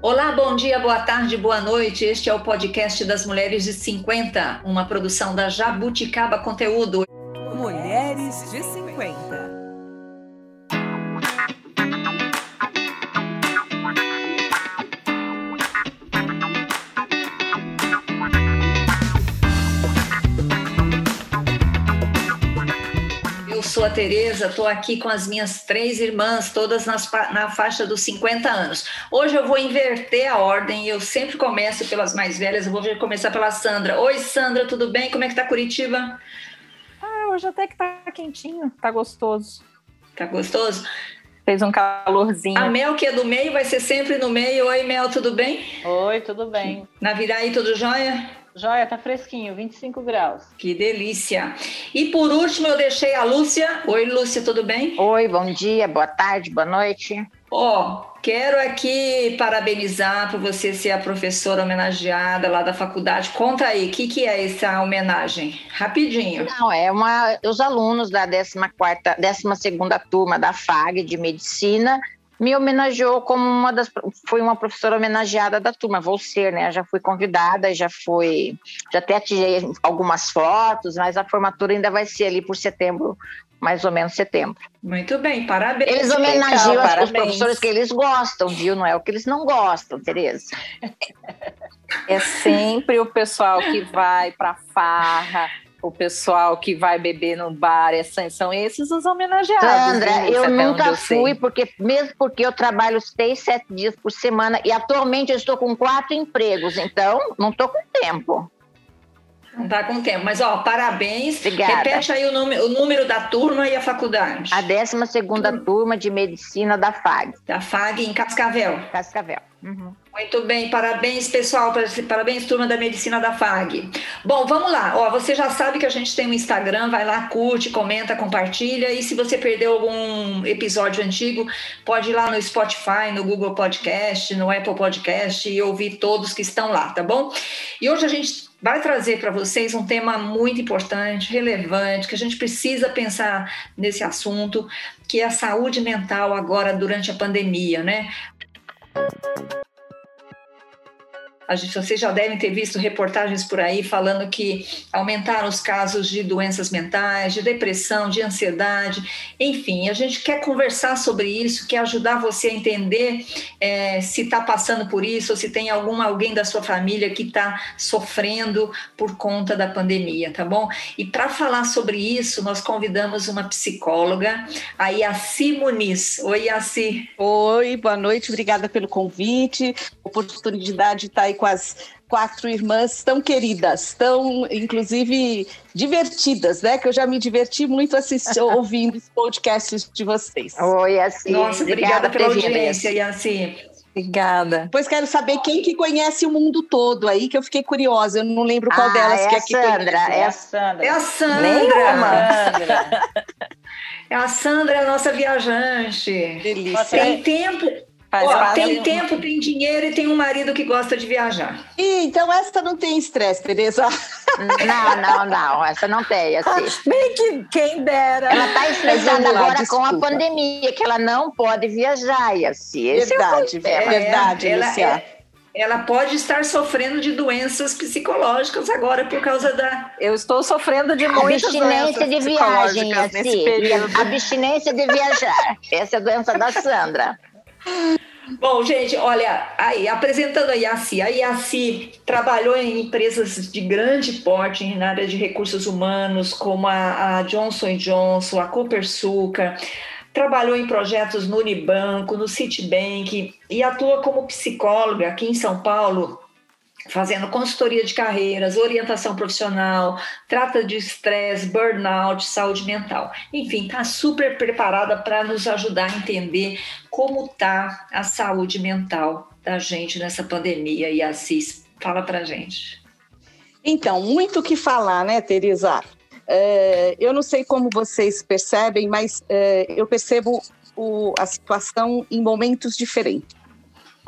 Olá, bom dia, boa tarde, boa noite. Este é o podcast das Mulheres de 50, uma produção da Jabuticaba Conteúdo. Tereza, estou aqui com as minhas três irmãs, todas nas, na faixa dos 50 anos. Hoje eu vou inverter a ordem, eu sempre começo pelas mais velhas, eu vou começar pela Sandra. Oi, Sandra, tudo bem? Como é que tá Curitiba? Ah, hoje até que tá quentinho, tá gostoso. Tá gostoso? Fez um calorzinho. A Mel, que é do meio, vai ser sempre no meio. Oi, Mel, tudo bem? Oi, tudo bem. Na Viraí, tudo jóia? Joia, tá fresquinho, 25 graus. Que delícia. E por último, eu deixei a Lúcia. Oi, Lúcia, tudo bem? Oi, bom dia, boa tarde, boa noite. Ó, oh, quero aqui parabenizar por você ser a professora homenageada lá da faculdade. Conta aí, o que, que é essa homenagem? Rapidinho. Não, é uma os alunos da 14ª, 12ª turma da FAG de Medicina me homenageou como uma das foi uma professora homenageada da turma, vou ser, né? Já fui convidada, já fui, já até tirei algumas fotos, mas a formatura ainda vai ser ali por setembro, mais ou menos setembro. Muito bem, parabéns. Eles homenageiam Legal, os professores que eles gostam, viu? Não é o que eles não gostam, Tereza. É sempre o pessoal que vai para farra, o pessoal que vai beber no bar, são esses os homenageados. Sandra, eu nunca eu fui, porque mesmo porque eu trabalho seis, sete dias por semana e atualmente eu estou com quatro empregos, então não estou com tempo. Não está com tempo, mas ó, parabéns. Obrigada. Repete aí o, número, o número da turma e a faculdade. A 12 segunda turma de medicina da FAG. Da FAG em Cascavel. Cascavel. Uhum. Muito bem, parabéns pessoal, parabéns turma da medicina da FAG. Bom, vamos lá. Ó, você já sabe que a gente tem um Instagram, vai lá, curte, comenta, compartilha. E se você perdeu algum episódio antigo, pode ir lá no Spotify, no Google Podcast, no Apple Podcast e ouvir todos que estão lá, tá bom? E hoje a gente vai trazer para vocês um tema muito importante, relevante, que a gente precisa pensar nesse assunto, que é a saúde mental agora durante a pandemia, né? A gente, vocês já devem ter visto reportagens por aí falando que aumentaram os casos de doenças mentais, de depressão, de ansiedade, enfim. A gente quer conversar sobre isso, quer ajudar você a entender é, se está passando por isso, ou se tem algum alguém da sua família que está sofrendo por conta da pandemia, tá bom? E para falar sobre isso, nós convidamos uma psicóloga, a Yaci Muniz. Oi, Yaci. Oi, boa noite, obrigada pelo convite, oportunidade de estar aí com as quatro irmãs tão queridas, tão, inclusive, divertidas, né? Que eu já me diverti muito assistindo, ouvindo os podcasts de vocês. Oi, assim. Nossa, obrigada, obrigada pela audiência, Yassi. Obrigada. Pois quero saber quem que conhece o mundo todo aí, que eu fiquei curiosa. Eu não lembro qual ah, delas é que a aqui Sandra, conhece. É a Sandra. É a Sandra. É a Sandra, é a nossa viajante. Delícia. Tem tempo, Ó, tem tempo, tem dinheiro e tem um marido que gosta de viajar. Ih, então essa não tem estresse, Tereza. Não, não, não. Essa não tem, assim. Bem que quem dera. Ela está estressada agora desculpa. com a pandemia, que ela não pode viajar, e assim. Verdade, é, é verdade, ela, Lucia. É, ela pode estar sofrendo de doenças psicológicas agora por causa da. Eu estou sofrendo de muitas abstinência de viagem, assim. Abstinência de viajar. Essa é a doença da Sandra. Bom, gente, olha, aí, apresentando a IACI. A IACI trabalhou em empresas de grande porte na área de recursos humanos, como a, a Johnson Johnson, a Copersucar, trabalhou em projetos no Unibanco, no Citibank e atua como psicóloga aqui em São Paulo fazendo consultoria de carreiras, orientação profissional, trata de estresse, burnout, saúde mental. Enfim, está super preparada para nos ajudar a entender como está a saúde mental da gente nessa pandemia. E a Cis, fala para gente. Então, muito o que falar, né, Teresa? É, eu não sei como vocês percebem, mas é, eu percebo o, a situação em momentos diferentes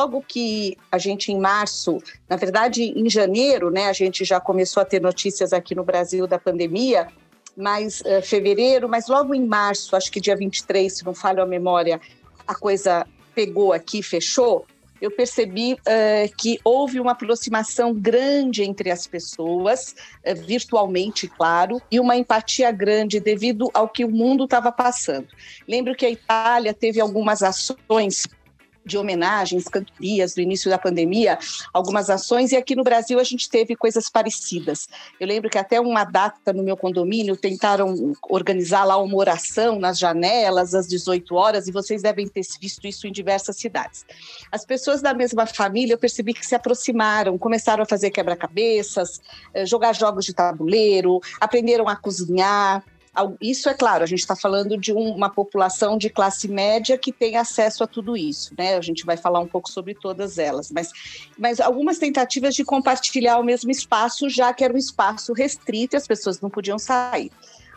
logo que a gente, em março, na verdade, em janeiro, né, a gente já começou a ter notícias aqui no Brasil da pandemia, mas uh, fevereiro, mas logo em março, acho que dia 23, se não falho a memória, a coisa pegou aqui, fechou. eu percebi uh, que houve uma aproximação grande entre as pessoas, uh, virtualmente, claro, e uma empatia grande devido ao que o mundo estava passando. Lembro que a Itália teve algumas ações de homenagens, cantorias do início da pandemia, algumas ações, e aqui no Brasil a gente teve coisas parecidas. Eu lembro que até uma data no meu condomínio tentaram organizar lá uma oração nas janelas às 18 horas, e vocês devem ter visto isso em diversas cidades. As pessoas da mesma família, eu percebi que se aproximaram, começaram a fazer quebra-cabeças, eh, jogar jogos de tabuleiro, aprenderam a cozinhar, isso é claro, a gente está falando de uma população de classe média que tem acesso a tudo isso, né? A gente vai falar um pouco sobre todas elas, mas, mas algumas tentativas de compartilhar o mesmo espaço, já que era um espaço restrito e as pessoas não podiam sair.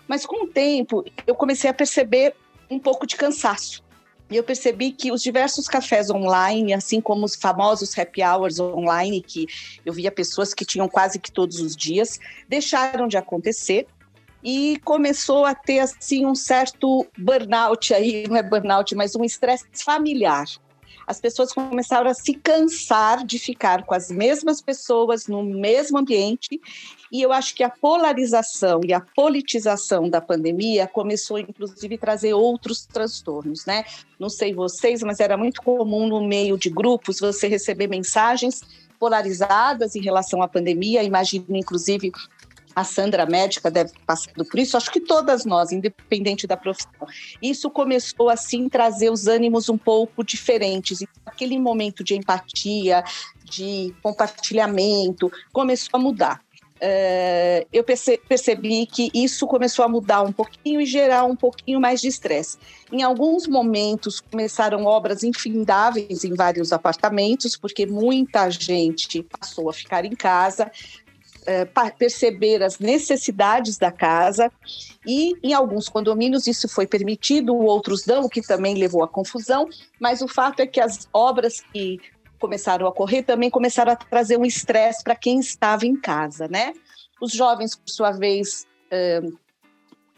Mas com o tempo, eu comecei a perceber um pouco de cansaço. E eu percebi que os diversos cafés online, assim como os famosos happy hours online, que eu via pessoas que tinham quase que todos os dias, deixaram de acontecer e começou a ter assim um certo burnout aí, não é burnout, mas um estresse familiar. As pessoas começaram a se cansar de ficar com as mesmas pessoas no mesmo ambiente, e eu acho que a polarização e a politização da pandemia começou inclusive a trazer outros transtornos, né? Não sei vocês, mas era muito comum no meio de grupos você receber mensagens polarizadas em relação à pandemia. Imagino, inclusive, a Sandra médica deve ter passado por isso, acho que todas nós, independente da profissão. Isso começou assim trazer os ânimos um pouco diferentes. E aquele momento de empatia, de compartilhamento, começou a mudar. Uh, eu percebi que isso começou a mudar um pouquinho e gerar um pouquinho mais de estresse. Em alguns momentos começaram obras infindáveis em vários apartamentos, porque muita gente passou a ficar em casa, é, perceber as necessidades da casa e em alguns condomínios isso foi permitido, outros não, o que também levou à confusão, mas o fato é que as obras que começaram a ocorrer também começaram a trazer um estresse para quem estava em casa, né? Os jovens, por sua vez,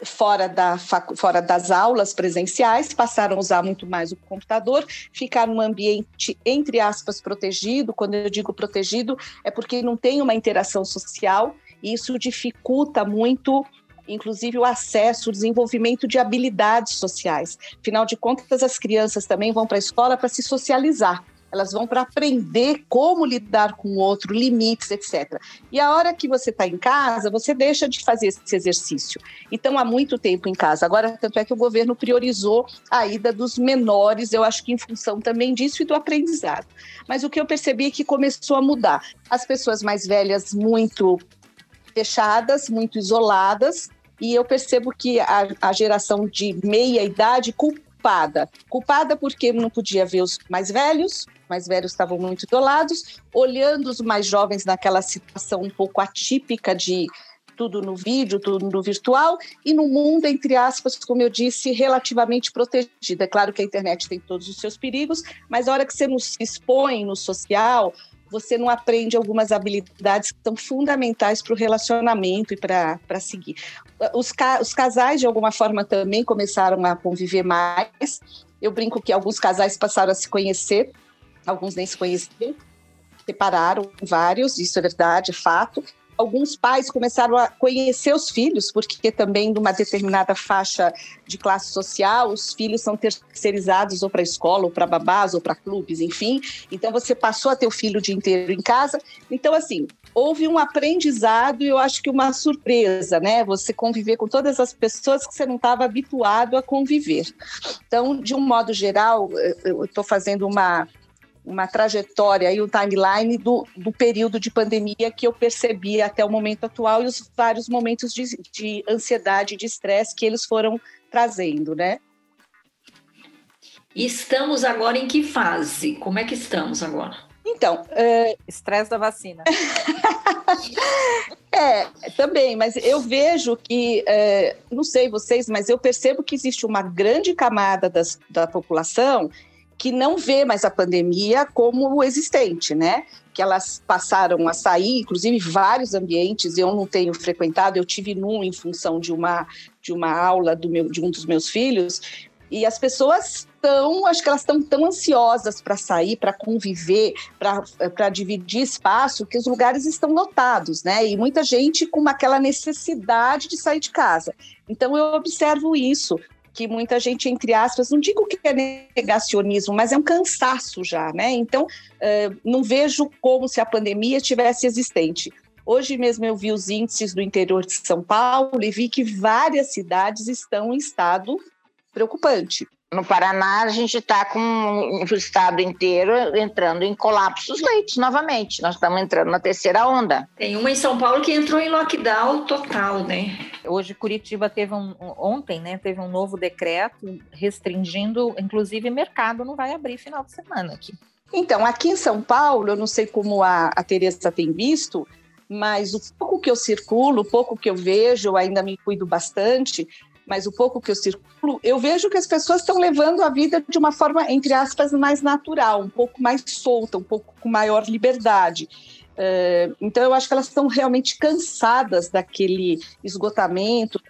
fora, da, fora das aulas presenciais, passaram a usar muito mais o computador, ficar num ambiente, entre aspas, protegido. Quando eu digo protegido, é porque não tem uma interação social, e isso dificulta muito inclusive o acesso, o desenvolvimento de habilidades sociais. Afinal de contas, as crianças também vão para a escola para se socializar elas vão para aprender como lidar com o outro, limites, etc. E a hora que você está em casa, você deixa de fazer esse exercício. Então, há muito tempo em casa. Agora, tanto é que o governo priorizou a ida dos menores, eu acho que em função também disso e do aprendizado. Mas o que eu percebi é que começou a mudar. As pessoas mais velhas, muito fechadas, muito isoladas, e eu percebo que a, a geração de meia idade culpada. Culpada porque não podia ver os mais velhos, mais velhos estavam muito isolados, olhando os mais jovens naquela situação um pouco atípica de tudo no vídeo, tudo no virtual, e no mundo, entre aspas, como eu disse, relativamente protegido. É claro que a internet tem todos os seus perigos, mas a hora que você não se expõe no social, você não aprende algumas habilidades que são fundamentais para o relacionamento e para seguir. Os, ca os casais, de alguma forma, também começaram a conviver mais. Eu brinco que alguns casais passaram a se conhecer alguns nem se conheciam, separaram vários, isso é verdade, é fato. Alguns pais começaram a conhecer os filhos, porque também de uma determinada faixa de classe social, os filhos são terceirizados ou para escola, ou para babás, ou para clubes, enfim. Então você passou a ter o filho o dia inteiro em casa. Então, assim, houve um aprendizado e eu acho que uma surpresa, né? Você conviver com todas as pessoas que você não estava habituado a conviver. Então, de um modo geral, eu estou fazendo uma uma trajetória e um timeline do, do período de pandemia que eu percebi até o momento atual e os vários momentos de, de ansiedade, de estresse que eles foram trazendo, né? estamos agora em que fase? Como é que estamos agora? Então, é... estresse da vacina. é, também, mas eu vejo que, é, não sei vocês, mas eu percebo que existe uma grande camada das, da população que não vê mais a pandemia como existente, né? Que elas passaram a sair, inclusive vários ambientes. Eu não tenho frequentado, eu tive num em função de uma de uma aula do meu de um dos meus filhos e as pessoas estão, acho que elas estão tão ansiosas para sair, para conviver, para dividir espaço, que os lugares estão lotados, né? E muita gente com aquela necessidade de sair de casa. Então eu observo isso, que muita gente, entre aspas, não digo que é negacionismo, mas é um cansaço já, né? Então, não vejo como se a pandemia tivesse existente. Hoje mesmo eu vi os índices do interior de São Paulo e vi que várias cidades estão em estado preocupante. No Paraná, a gente está com o estado inteiro entrando em colapsos leitos novamente. Nós estamos entrando na terceira onda. Tem uma em São Paulo que entrou em lockdown total, né? Hoje Curitiba teve um ontem, né? Teve um novo decreto restringindo, inclusive mercado não vai abrir final de semana aqui. Então, aqui em São Paulo, eu não sei como a, a Tereza tem visto, mas o pouco que eu circulo, o pouco que eu vejo, eu ainda me cuido bastante, mas o pouco que eu circulo, eu vejo que as pessoas estão levando a vida de uma forma, entre aspas, mais natural, um pouco mais solta, um pouco com maior liberdade. Uh, então, eu acho que elas estão realmente cansadas daquele esgotamento,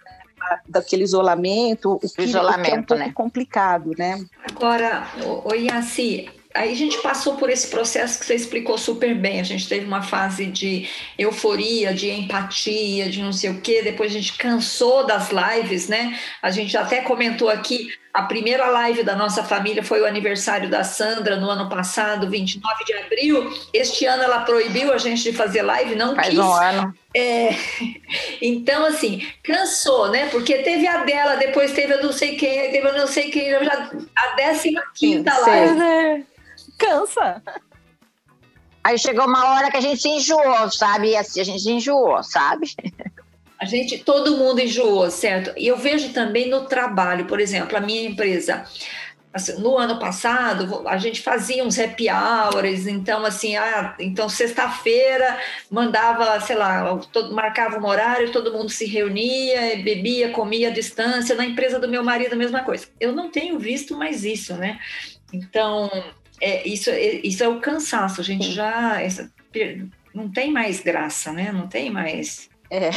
daquele isolamento, o que, isolamento, o que é um pouco né? complicado, né? Agora, o, Yaci, aí a gente passou por esse processo que você explicou super bem. A gente teve uma fase de euforia, de empatia, de não sei o quê. Depois a gente cansou das lives, né? A gente até comentou aqui. A primeira live da nossa família foi o aniversário da Sandra no ano passado, 29 de abril. Este ano ela proibiu a gente de fazer live, não Faz quis. um ano. É, então, assim, cansou, né? Porque teve a dela, depois teve a não sei quem, teve a não sei quem, já a 15 quinta Sim, live. É, cansa. Aí chegou uma hora que a gente se enjoou, sabe? E assim, a gente se enjoou, sabe? A gente, todo mundo enjoou, certo? E eu vejo também no trabalho, por exemplo, a minha empresa. assim, no ano passado, a gente fazia uns happy hours, então, assim, ah, então sexta-feira mandava, sei lá, todo, marcava um horário, todo mundo se reunia, bebia, comia à distância. Na empresa do meu marido, a mesma coisa. Eu não tenho visto mais isso, né? Então, é, isso, é, isso é o cansaço, a gente já. Essa, não tem mais graça, né? Não tem mais. É.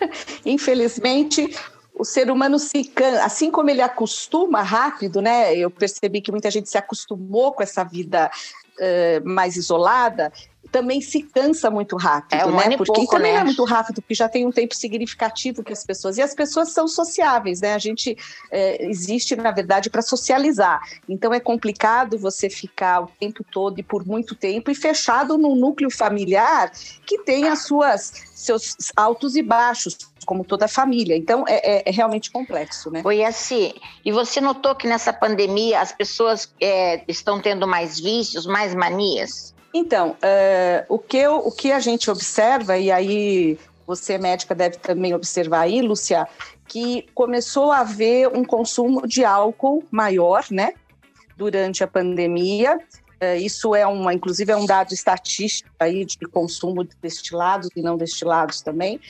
Infelizmente, o ser humano se can... assim como ele acostuma rápido, né? Eu percebi que muita gente se acostumou com essa vida uh, mais isolada, também se cansa muito rápido, É, um né? e Porque pouco, também né? é muito rápido, porque já tem um tempo significativo que as pessoas e as pessoas são sociáveis, né? A gente eh, existe na verdade para socializar. Então é complicado você ficar o tempo todo e por muito tempo e fechado num núcleo familiar que tem as suas seus altos e baixos, como toda família. Então é, é- é realmente complexo, né? Foi assim. E você notou que nessa pandemia as pessoas é, estão tendo mais vícios, mais manias? Então, eh, o, que eu- o que a gente observa, e aí você médica deve também observar aí, Lúcia, que começou a haver um consumo de álcool maior, né, durante a pandemia. Eh, isso é uma, inclusive, é um dado estatístico aí de consumo de destilados e não destilados também,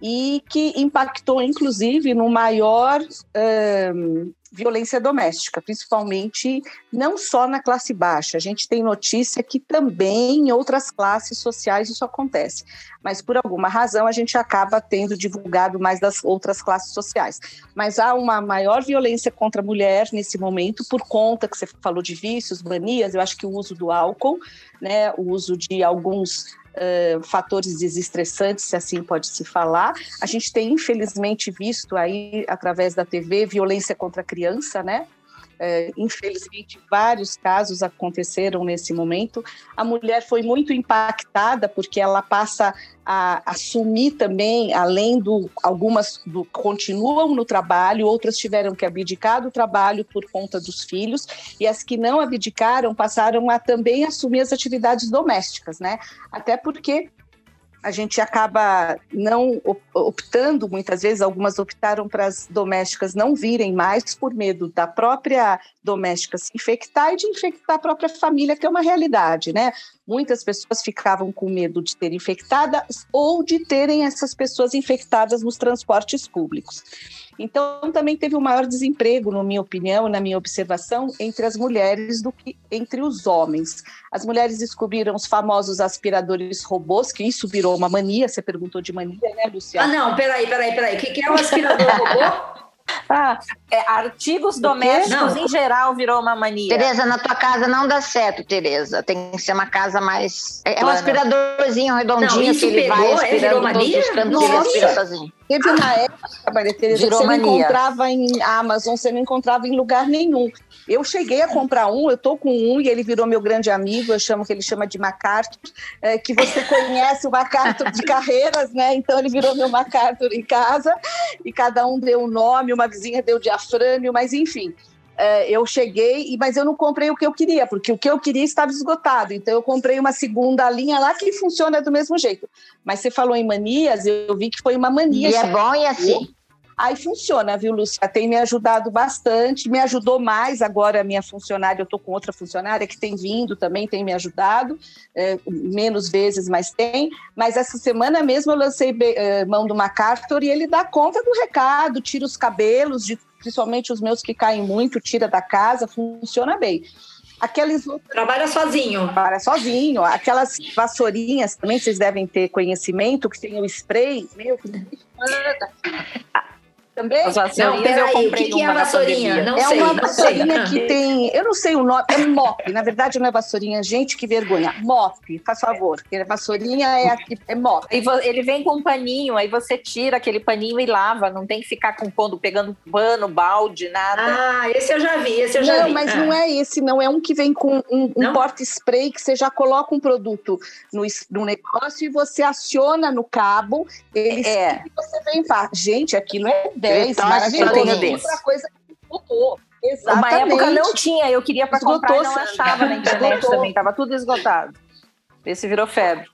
e que impactou, inclusive, no maior ahn, violência doméstica, principalmente não só na classe baixa. A gente tem notícia que também em outras classes sociais isso acontece, mas por alguma razão a gente acaba tendo divulgado mais das outras classes sociais. Mas há uma maior violência contra a mulher nesse momento por conta que você falou de vícios, manias. Eu acho que o uso do álcool, né, o uso de alguns fatores desestressantes, se assim pode se falar. A gente tem, infelizmente, visto aí, através da TV, violência contra a criança, né? Eh, infelizmente, vários casos aconteceram nesse momento. A mulher foi muito impactada porque ela passa a assumir também, além do algumas do, continuam no trabalho, outras tiveram que abdicar do trabalho por conta dos filhos, e as que não abdicaram passaram a também assumir as atividades domésticas, né? Até porque a gente acaba não op- optando, muitas vezes, algumas optaram para as domésticas não virem mais por medo da própria doméstica se infectar e de infectar a própria família, que é uma realidade, né? Muitas pessoas ficavam com medo de ter infectadas ou de terem essas pessoas infectadas nos transportes públicos. Então, também teve um maior desemprego, na minha opinião, na minha observação, entre as mulheres do que entre os homens. As mulheres descobriram os famosos aspiradores robôs, que isso virou uma mania. Você perguntou de mania, né, Ah, Luciana? não, peraí, peraí, peraí. O que, que é o aspirador robô? Ah, é, artigos domésticos Não. em geral virou uma mania. Tereza, na tua casa não dá certo, Tereza. Tem que ser uma casa mais. É um Plana. aspiradorzinho redondinho Não, que ele pegou, vai é, aspirando virou todos os cantos que ele Nossa. aspira sozinho. Teve uma época, Maria Tereza, que Virou você não mania. encontrava em Amazon, você não encontrava em lugar nenhum. Eu cheguei a comprar um, eu tô com um e ele virou meu grande amigo, eu chamo que ele chama de MacArthur, é, que você conhece o MacArthur de carreiras, né? Então ele virou meu MacArthur em casa e cada um deu um nome, uma vizinha deu diafrânio, mas enfim. é, eu cheguei, mas eu não comprei o que eu queria, porque o que eu queria estava esgotado. Então eu comprei uma segunda linha lá que funciona do mesmo jeito. Mas você falou em manias, eu vi que foi uma mania. E é bom e assim. Aí funciona, viu, Lúcia? Tem me ajudado bastante, me ajudou mais agora a minha funcionária, eu estou com outra funcionária que tem vindo também, tem me ajudado, é, menos vezes, mas tem. Mas essa semana mesmo eu lancei eh, mão do MacArthur e ele dá conta do recado, tira os cabelos, de, principalmente os meus que caem muito, tira da casa, funciona bem. Aqueles Trabalha sozinho. para sozinho, aquelas vassourinhas também vocês devem ter conhecimento, que tem o spray, meu, que também As Não, vassourinhas eu peraí, o comprei que, que é uma a vassourinha? Não é sei, uma não vassourinha que tem, eu não sei o nome, é mop, na verdade não é vassourinha, gente, que vergonha, mop, faz favor, porque a vassourinha é aqui, é mop. Vo- ele vem com um paninho, aí você tira aquele paninho e lava, não tem que ficar com pondo, pegando pano, balde, nada. Ah, esse eu já vi, esse eu já Não, vi. mas Ah. não é esse, não. É um que vem com um, um Não? porta-spray que você já coloca um produto no, no negócio e você aciona no cabo. Ele É. e você vem pá. Gente, aquilo é 10, torce maravilhoso. todo mundo. Outra coisa que esgotou. Uma Exatamente. época não tinha, eu queria para comprar e não achava na internet esgotou. também, tava tudo esgotado. Esse virou febre.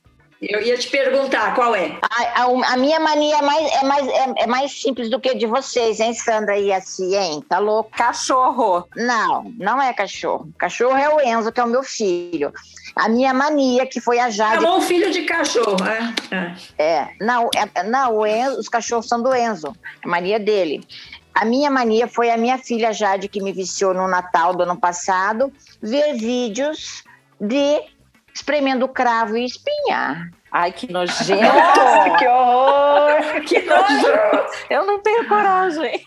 Eu ia te perguntar qual é. A, a- a minha mania é mais, é, mais, é, é mais simples do que a de vocês, hein, Sandra e assim, hein? Tá louco? Cachorro. Não, não é cachorro. Cachorro é o Enzo, que é o meu filho. A minha mania, que foi a Jade. Chamou o filho de cachorro. É. é. É, não, é, não o Enzo, os cachorros são do Enzo, a mania dele. A minha mania foi a minha filha Jade, que me viciou no Natal do ano passado, ver vídeos de espremendo cravo e espinha. Ai, que nojento. que horror! que nojo. Eu não tenho coragem.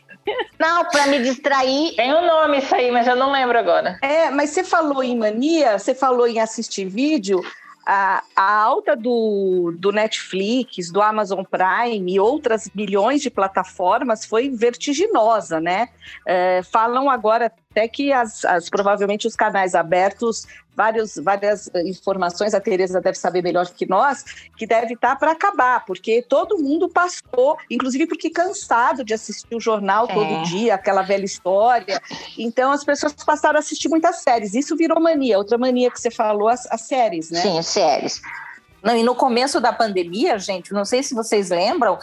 Não, para me distrair. Tem um nome isso aí, mas eu não lembro agora. É, mas você falou em mania, você falou em assistir vídeo. A, a alta do, do Netflix, do Amazon Prime e outras milhões de plataformas foi vertiginosa, né? É, falam agora até que as, as- provavelmente os canais abertos, vários, várias eh, informações, a Tereza deve saber melhor que nós, que deve estar para acabar, porque todo mundo passou, inclusive porque cansado de assistir o jornal É. todo dia, aquela velha história. Então as pessoas passaram a assistir muitas séries. Isso virou mania. Outra mania que você falou, as, as séries, né? Sim, séries. Não, e no começo da pandemia, gente, não sei se vocês lembram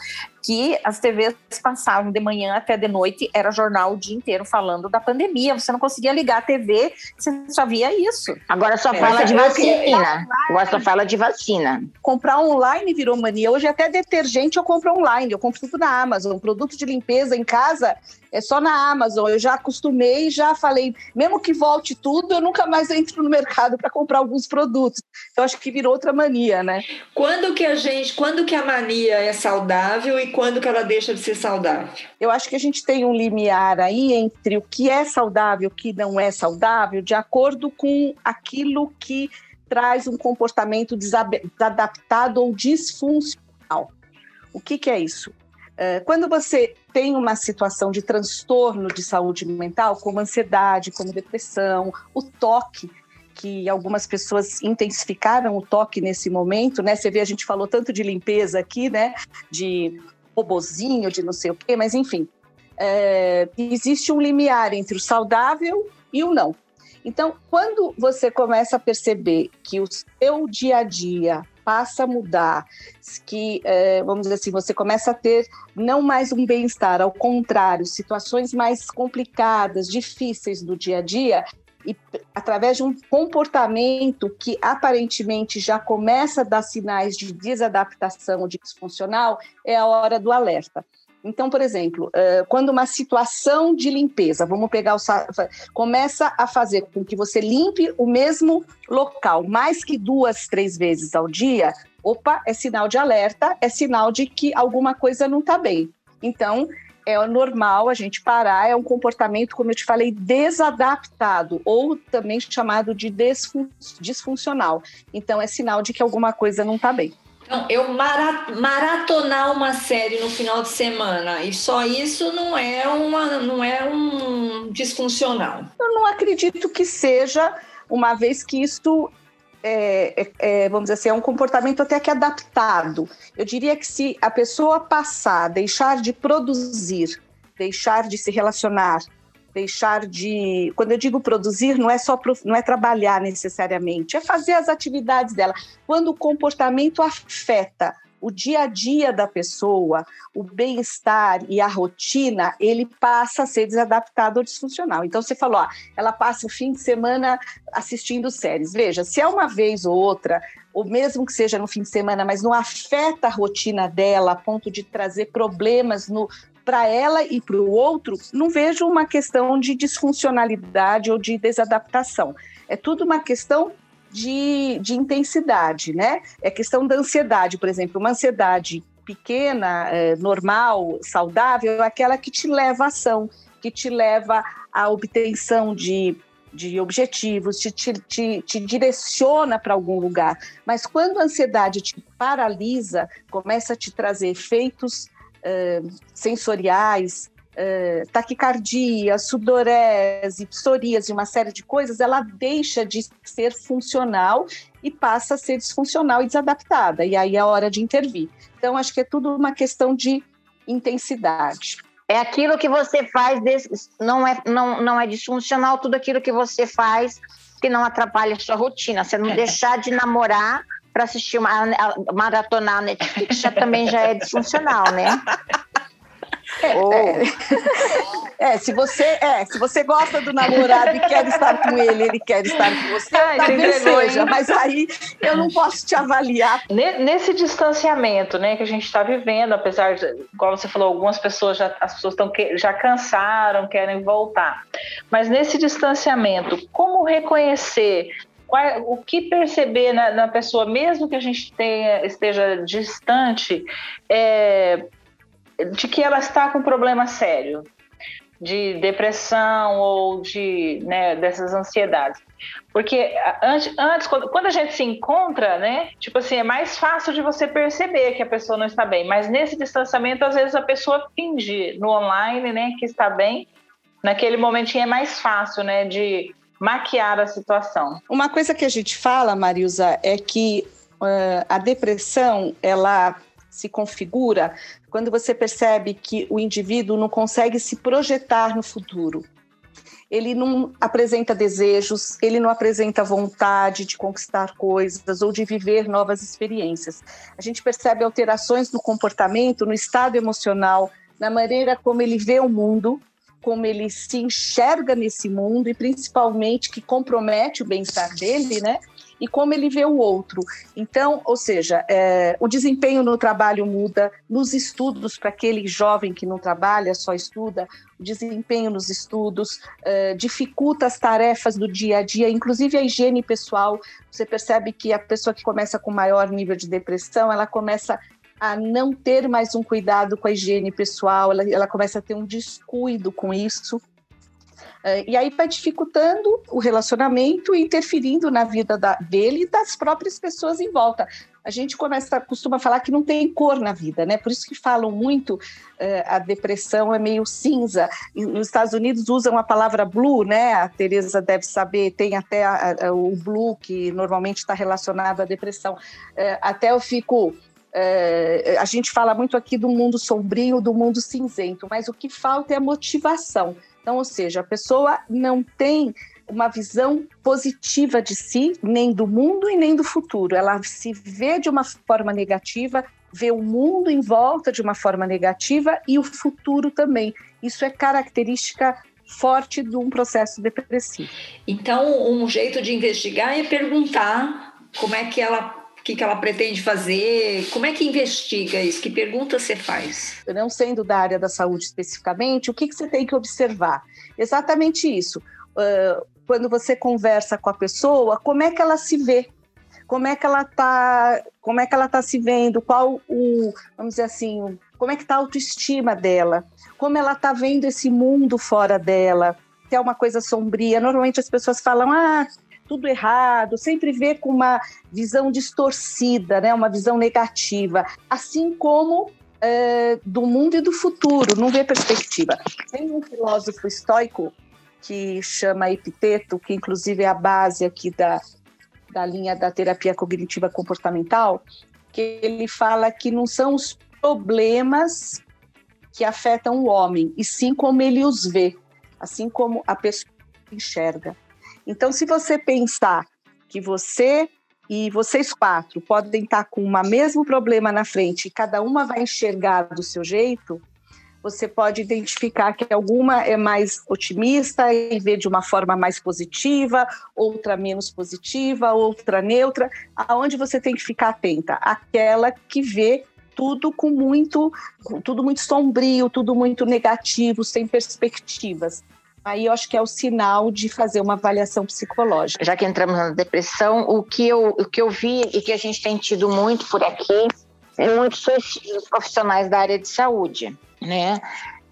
que as TVs passavam de manhã até de noite, era jornal o dia inteiro falando da pandemia. Você não conseguia ligar a TV, você só via isso. Agora só É, fala de vacina. Agora só fala de vacina. Comprar online virou mania. Hoje até detergente eu compro online, eu compro tudo na Amazon. Produto de limpeza em casa é só na Amazon. Eu já acostumei, já falei, mesmo que volte tudo, eu nunca mais entro no mercado para comprar alguns produtos. Então acho que virou outra mania, né? Quando que a gente, quando que a mania é saudável e quando que ela deixa de ser saudável? Eu acho que a gente tem um limiar aí entre o que é saudável e o que não é saudável, de acordo com aquilo que traz um comportamento desadaptado ou disfuncional. O que, que é isso? É, Quando você tem uma situação de transtorno de saúde mental, como ansiedade, como depressão, o toque, que algumas pessoas intensificaram o toque nesse momento, né? Você vê, a gente falou tanto de limpeza aqui, né? De robozinho, de não sei o quê, mas enfim, é, existe um limiar entre o saudável e o não. Então, quando você começa a perceber que o seu dia a dia passa a mudar, que, é, vamos dizer assim, você começa a ter não mais um bem-estar, ao contrário, situações mais complicadas, difíceis do dia a dia, e através de um comportamento que aparentemente já começa a dar sinais de desadaptação, de disfuncional, é a hora do alerta. Então, por exemplo, quando uma situação de limpeza, vamos pegar o começa a fazer com que você limpe o mesmo local mais que duas, três vezes ao dia, opa, é sinal de alerta, é sinal de que alguma coisa não está bem. Então, é normal a gente parar, é um comportamento, como eu te falei, desadaptado, ou também chamado de disfuncional. Então, é sinal de que alguma coisa não está bem. Então, eu maratonar uma série no final de semana e só isso não é, uma, não é um disfuncional. Eu não acredito que seja, uma vez que isso é, é, é, vamos dizer assim, é um comportamento até que adaptado. Eu diria que se a pessoa passar, deixar de produzir, deixar de se relacionar, deixar de. Quando eu digo produzir, não é só não é trabalhar necessariamente, é fazer as atividades dela. Quando o comportamento afeta o dia a dia da pessoa, o bem-estar e a rotina, ele passa a ser desadaptado ou disfuncional. Então, você falou, ó, ela passa o fim de semana assistindo séries. Veja, se é uma vez ou outra, ou mesmo que seja no fim de semana, mas não afeta a rotina dela a ponto de trazer problemas no, para ela e para o outro, não vejo uma questão de disfuncionalidade ou de desadaptação. É tudo uma questão de, de intensidade, né? É questão da ansiedade, por exemplo, uma ansiedade pequena, é, normal, saudável, é aquela que te leva à ação, que te leva à obtenção de, de objetivos, te, te, te, te direciona para algum lugar. Mas quando a ansiedade te paralisa, começa a te trazer efeitos sensoriais, uh, taquicardia, sudorese, psoríase, uma série de coisas, ela deixa de ser funcional e passa a ser disfuncional e desadaptada. E aí é hora de intervir. Então, acho que é tudo uma questão de intensidade. É aquilo que você faz, não, é, não, não é disfuncional, tudo aquilo que você faz que não atrapalha a sua rotina. Você não deixar de namorar para assistir uma maratonar Netflix já também já é disfuncional, né? É, oh. é, é, se você é, se você gosta do namorado e quer estar com ele, ele quer estar com você, Ai, talvez seja, mas aí eu não posso te avaliar. Nesse distanciamento, né, que a gente está vivendo, apesar de, como você falou, algumas pessoas já as pessoas estão já cansaram, querem voltar. Mas nesse distanciamento, como reconhecer qual, o que perceber na, na, pessoa, mesmo que a gente tenha, esteja distante, é, de que ela está com um problema sério, de depressão ou de né, dessas ansiedades. Porque antes, antes quando, a gente se encontra, né, tipo assim, é mais fácil de você perceber que a pessoa não está bem. Mas nesse distanciamento, às vezes a pessoa finge no online, né, que está bem. Naquele momentinho é mais fácil, né, de maquiar a situação. Uma coisa que a gente fala, Marilza, é que uh, a depressão, ela se configura quando você percebe que o indivíduo não consegue se projetar no futuro. Ele não apresenta desejos, ele não apresenta vontade de conquistar coisas ou de viver novas experiências. A gente percebe alterações no comportamento, no estado emocional, na maneira como ele vê o mundo, como ele se enxerga nesse mundo e principalmente que compromete o bem-estar dele, né? E como ele vê o outro. Então, ou seja, é, o desempenho no trabalho muda, nos estudos, para aquele jovem que não trabalha, só estuda, o desempenho nos estudos é, dificulta as tarefas do dia a dia, inclusive a higiene pessoal. Você percebe que a pessoa que começa com maior nível de depressão, ela começa a não ter mais um cuidado com a higiene pessoal, ela, ela começa a ter um descuido com isso. É, e aí vai dificultando o relacionamento e interferindo na vida da, dele e das próprias pessoas em volta. A gente começa, costuma falar que não tem cor na vida, né? Por isso que falam muito é, a depressão é meio cinza. Nos Estados Unidos usam a palavra blue, né? A Teresa deve saber, tem até a, a, o blue que normalmente está relacionado à depressão. É, até eu fico a gente fala muito aqui do mundo sombrio, do mundo cinzento, mas o que falta é a motivação. Então, ou seja, a pessoa não tem uma visão positiva de si, nem do mundo e nem do futuro. Ela se vê de uma forma negativa, vê o mundo em volta de uma forma negativa e o futuro também. Isso é característica forte de um processo depressivo. Então, um jeito de investigar é perguntar como é que ela que, que ela pretende fazer? Como é que investiga isso? Que pergunta você faz? Não sendo da área da saúde especificamente, o que, que você tem que observar? Exatamente isso. Uh, quando você conversa com a pessoa, como é que ela se vê? Como é que ela está? Como é que ela está se vendo? Qual o, vamos dizer assim, como é que está a autoestima dela, como ela está vendo esse mundo fora dela, se é uma coisa sombria. Normalmente as pessoas falam, ah, tudo errado, sempre vê com uma visão distorcida, né? uma visão negativa, assim como é, do mundo e do futuro, não vê perspectiva. Tem um filósofo estoico que chama Epiteto, que inclusive é a base aqui da, da linha da terapia cognitiva comportamental, que ele fala que não são os problemas que afetam o homem, e sim como ele os vê, assim como a pessoa enxerga. Então, se você pensar que você e vocês quatro podem estar com o mesmo problema na frente e cada uma vai enxergar do seu jeito, você pode identificar que alguma é mais otimista e vê de uma forma mais positiva, outra menos positiva, outra neutra. Aonde você tem que ficar atenta? Aquela que vê tudo com muito, tudo muito sombrio, tudo muito negativo, sem perspectivas. Aí eu acho que é o sinal de fazer uma avaliação psicológica. Já que entramos na depressão, o que eu, o que eu vi e que a gente tem tido muito por aqui é muitos suicídios profissionais da área de saúde, né?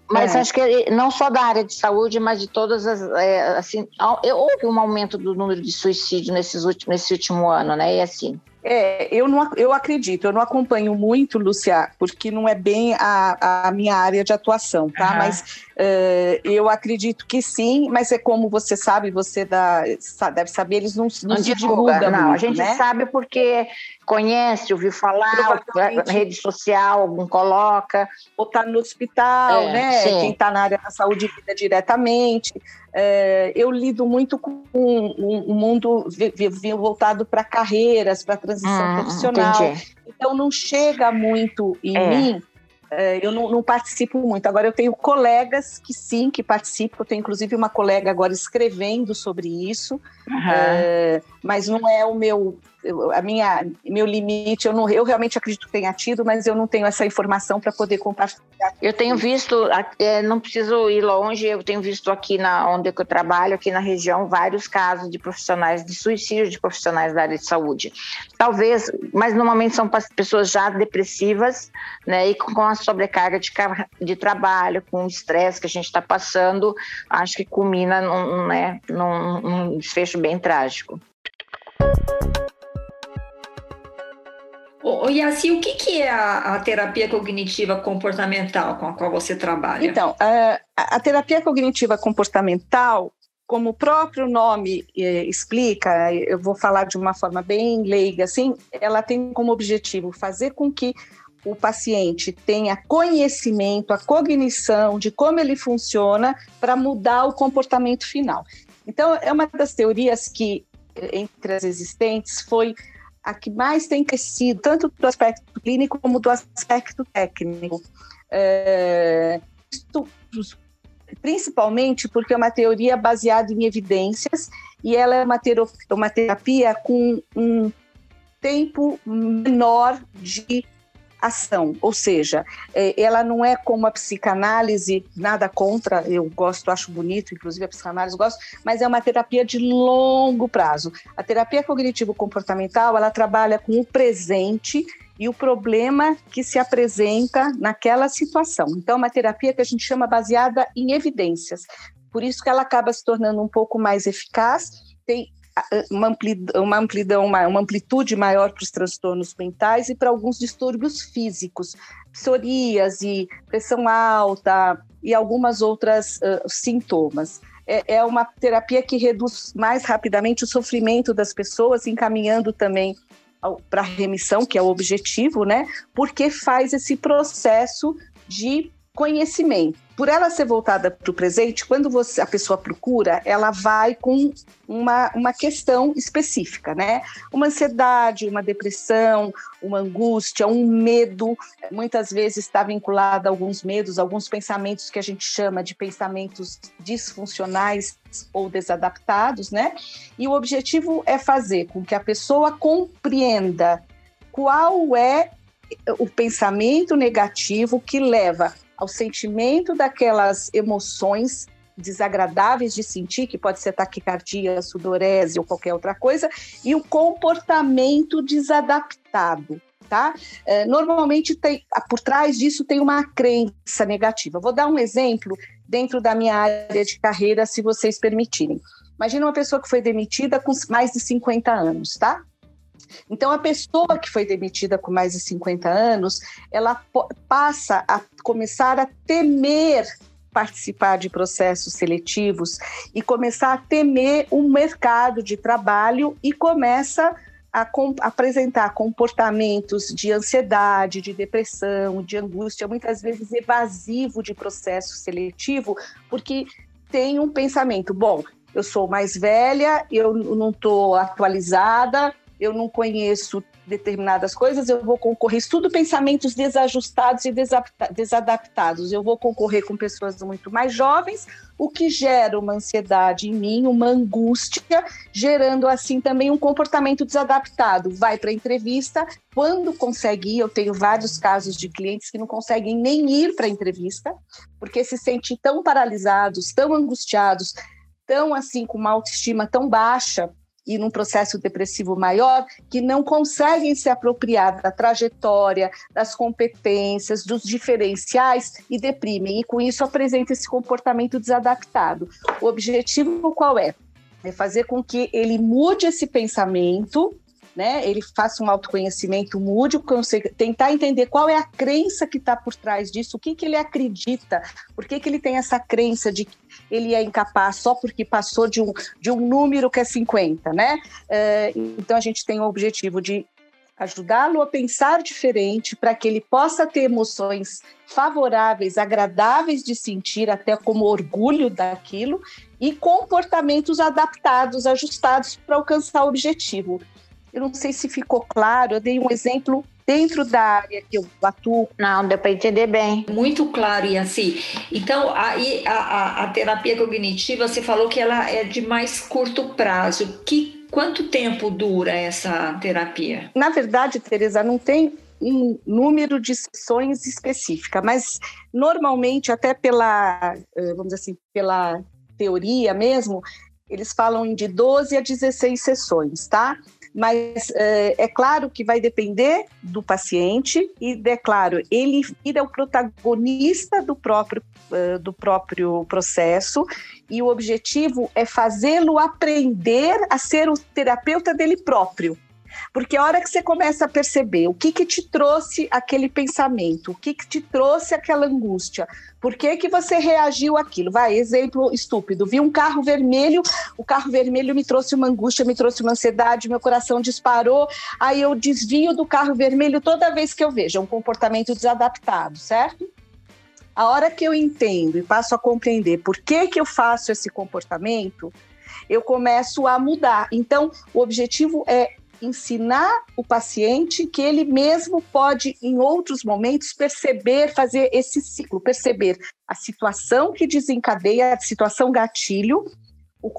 Mas é. acho que não só da área de saúde, mas de todas as. É, assim, houve um aumento do número de suicídio nesses últimos, nesse último ano, né? E assim, é, eu, não, eu acredito, eu não acompanho muito, Lúcia, porque não é bem a, a minha área de atuação, tá? Uhum. Mas uh, eu acredito que sim, mas é como você sabe, você dá, deve saber, eles não, não, não se divulgam Não, muito, a gente né? sabe porque conhece, ouviu falar, na rede social, algum coloca. Ou está no hospital, é, né? Sim. Quem está na área da saúde lida diretamente. É, eu lido muito com um, um mundo voltado para carreiras, para transição hum, profissional. Entendi. Então não chega muito em é. mim. É, eu não, não, participo muito. Agora eu tenho colegas que sim, que participam. Eu tenho inclusive uma colega agora escrevendo sobre isso, uhum. mas não é o meu a minha meu limite, eu não eu realmente acredito que tenha tido, mas eu não tenho essa informação para poder compartilhar. Eu tenho visto, é, não preciso ir longe, eu tenho visto aqui na onde eu trabalho, aqui na região, vários casos de profissionais de suicídio de profissionais da área de saúde. Talvez, mas normalmente são pessoas já depressivas, né, e com a sobrecarga de, de trabalho, com o estresse que a gente está passando, acho que culmina num, né, num, num desfecho bem trágico. E assim, o que, que é a, a, terapia cognitiva comportamental com a qual você trabalha? Então, a, a terapia cognitiva comportamental, como o próprio nome eh, explica, eu vou falar de uma forma bem leiga, assim, ela tem como objetivo fazer com que o paciente tenha conhecimento, a cognição de como ele funciona para mudar o comportamento final. Então, é uma das teorias que, entre as existentes, foi a que mais tem crescido, tanto do aspecto clínico como do aspecto técnico. É, principalmente porque é uma teoria baseada em evidências e ela é uma, uma terapia com um tempo menor de ação, ou seja, é, ela não é como a psicanálise, nada contra, eu gosto, acho bonito, inclusive a psicanálise gosto, mas é uma terapia de longo prazo. A terapia cognitivo-comportamental, ela trabalha com o presente e o problema que se apresenta naquela situação. Então, é uma terapia que a gente chama baseada em evidências. Por isso que ela acaba se tornando um pouco mais eficaz, tem uma amplidão, uma, amplidão, uma amplitude maior para os transtornos mentais e para alguns distúrbios físicos, psoríase, pressão alta e algumas outras uh, sintomas. É, é uma terapia que reduz mais rapidamente o sofrimento das pessoas, encaminhando também para a remissão, que é o objetivo, né? Porque faz esse processo de conhecimento. Por ela ser voltada para o presente, quando você, a pessoa procura, ela vai com uma, uma questão específica, né? Uma ansiedade, uma depressão, uma angústia, um medo, muitas vezes está vinculada a alguns medos, alguns pensamentos que a gente chama de pensamentos disfuncionais ou desadaptados, né? E o objetivo é fazer com que a pessoa compreenda qual é o pensamento negativo que leva ao sentimento daquelas emoções desagradáveis de sentir, que pode ser taquicardia, sudorese ou qualquer outra coisa, e o comportamento desadaptado. tá? É, normalmente tem, por trás disso tem uma crença negativa. Vou dar um exemplo dentro da minha área de carreira, se vocês permitirem. Imagina uma pessoa que foi demitida com mais de 50 anos, tá? Então, a pessoa que foi demitida com mais de 50 anos, ela passa a começar a temer participar de processos seletivos e começar a temer o mercado de trabalho e começa a com, apresentar comportamentos de ansiedade, de depressão, de angústia, muitas vezes evasivo de processo seletivo, porque tem um pensamento: bom, eu sou mais velha, eu não estou atualizada, eu não conheço determinadas coisas, eu vou concorrer, estudo pensamentos desajustados e desadaptados. Eu vou concorrer com pessoas muito mais jovens, o que gera uma ansiedade em mim, uma angústia, gerando assim também um comportamento desadaptado. Vai para a entrevista, quando consegue ir, eu tenho vários casos de clientes que não conseguem nem ir para a entrevista, porque se sentem tão paralisados, tão angustiados, tão assim com uma autoestima tão baixa e num processo depressivo maior que não conseguem se apropriar da trajetória, das competências, dos diferenciais e deprimem. E com isso apresenta esse comportamento desadaptado. O objetivo qual é? É fazer com que ele mude esse pensamento né? Ele faça um autoconhecimento, mude, tentar entender qual é a crença que está por trás disso, o que, que ele acredita, por que, que ele tem essa crença de que ele é incapaz só porque passou de um, de um número que é 50, né? É, então a gente tem o objetivo de ajudá-lo a pensar diferente para que ele possa ter emoções favoráveis, agradáveis de sentir, até como orgulho daquilo, e comportamentos adaptados, ajustados para alcançar o objetivo. Eu não sei se ficou claro, eu dei um exemplo dentro da área que eu atuo. Não, deu para entender bem. Muito claro, e assim. Então, aí a, a, a, terapia cognitiva, você falou que ela é de mais curto prazo. Que, quanto tempo dura essa terapia? Na verdade, Tereza, não tem um número de sessões específica, mas normalmente, até pela, eh, vamos dizer assim, pela teoria mesmo, eles falam de 12 a 16 sessões, tá? Mas é, é, claro que vai depender do paciente e é claro ele é o protagonista do próprio uh, do próprio processo e o objetivo é fazê-lo aprender a ser o terapeuta dele próprio porque a hora que você começa a perceber o que, que te trouxe aquele pensamento, o que, que te trouxe aquela angústia, por que, que você reagiu àquilo? Vai, exemplo estúpido. Vi um carro vermelho, o carro vermelho me trouxe uma angústia, me trouxe uma ansiedade, meu coração disparou, aí eu desvio do carro vermelho toda vez que eu vejo. É um comportamento desadaptado, certo? A hora que eu entendo e passo a compreender por que, que eu faço esse comportamento, eu começo a mudar. Então, o objetivo é ensinar o paciente que ele mesmo pode, em outros momentos, perceber, fazer esse ciclo, perceber a situação que desencadeia, a situação gatilho, o,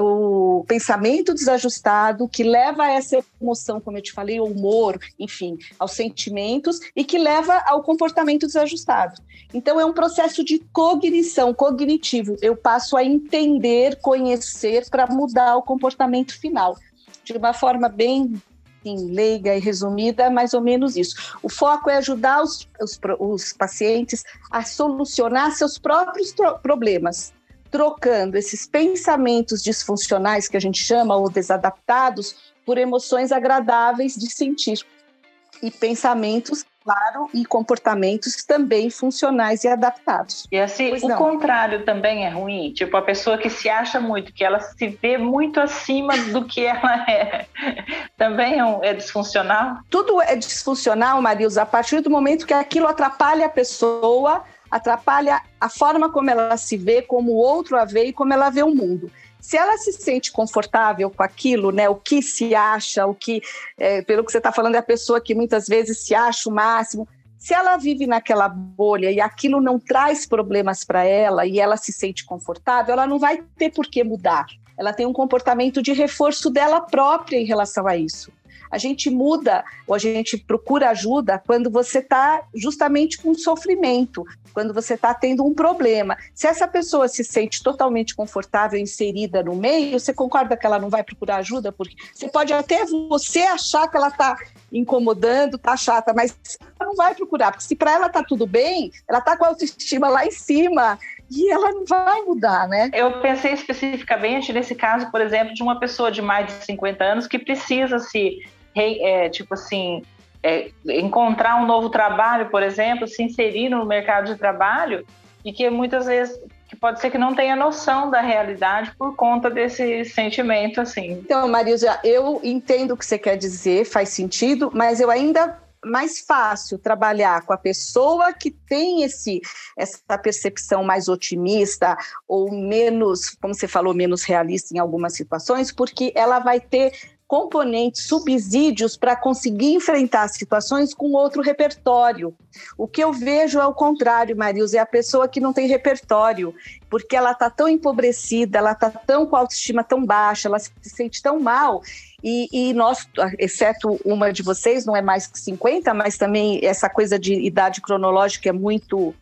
o, pensamento desajustado que leva a essa emoção, como eu te falei, o humor, enfim, aos sentimentos e que leva ao comportamento desajustado. Então é um processo de cognição, cognitivo. Eu passo a entender, conhecer para mudar o comportamento final de uma forma bem assim, leiga e resumida, mais ou menos isso. O foco é ajudar os, os, os pacientes a solucionar seus próprios problemas, trocando esses pensamentos disfuncionais que a gente chama ou desadaptados por emoções agradáveis de sentir e pensamentos claro, e comportamentos também funcionais e adaptados. E assim, pois o não. contrário também é ruim. Tipo, a pessoa que se acha muito, que ela se vê muito acima do que ela é, também é, é disfuncional? Tudo é disfuncional, Marilza, a partir do momento que aquilo atrapalha a pessoa, atrapalha a forma como ela se vê, como o outro a vê e como ela vê o mundo. Se ela se sente confortável com aquilo, né, o que se acha, o que, é, pelo que você está falando, é a pessoa que muitas vezes se acha o máximo. Se ela vive naquela bolha e aquilo não traz problemas para ela e ela se sente confortável, ela não vai ter por que mudar. Ela tem um comportamento de reforço dela própria em relação a isso. A gente muda ou a gente procura ajuda quando você está justamente com sofrimento, quando você está tendo um problema. Se essa pessoa se sente totalmente confortável, inserida no meio, você concorda que ela não vai procurar ajuda? Porque você pode até você achar que ela está incomodando, tá chata, mas ela não vai procurar, porque se para ela tá tudo bem, ela tá com a autoestima lá em cima e ela não vai mudar, né? Eu pensei especificamente nesse caso, por exemplo, de uma pessoa de mais de 50 anos que precisa se, é, tipo assim, é, encontrar um novo trabalho, por exemplo, se inserir no mercado de trabalho e que muitas vezes que pode ser que não tenha noção da realidade por conta desse sentimento assim. Então, Marisa, eu entendo o que você quer dizer, faz sentido, mas eu ainda mais fácil trabalhar com a pessoa que tem esse essa percepção mais otimista ou menos, como você falou, menos realista em algumas situações, porque ela vai ter componentes, subsídios para conseguir enfrentar situações com outro repertório. O que eu vejo é o contrário, Marilza, é a pessoa que não tem repertório, porque ela está tão empobrecida, ela está tão com a autoestima tão baixa, ela se sente tão mal. E, e, nós, exceto uma de vocês, não é mais que 50, mas também essa coisa de idade cronológica é muito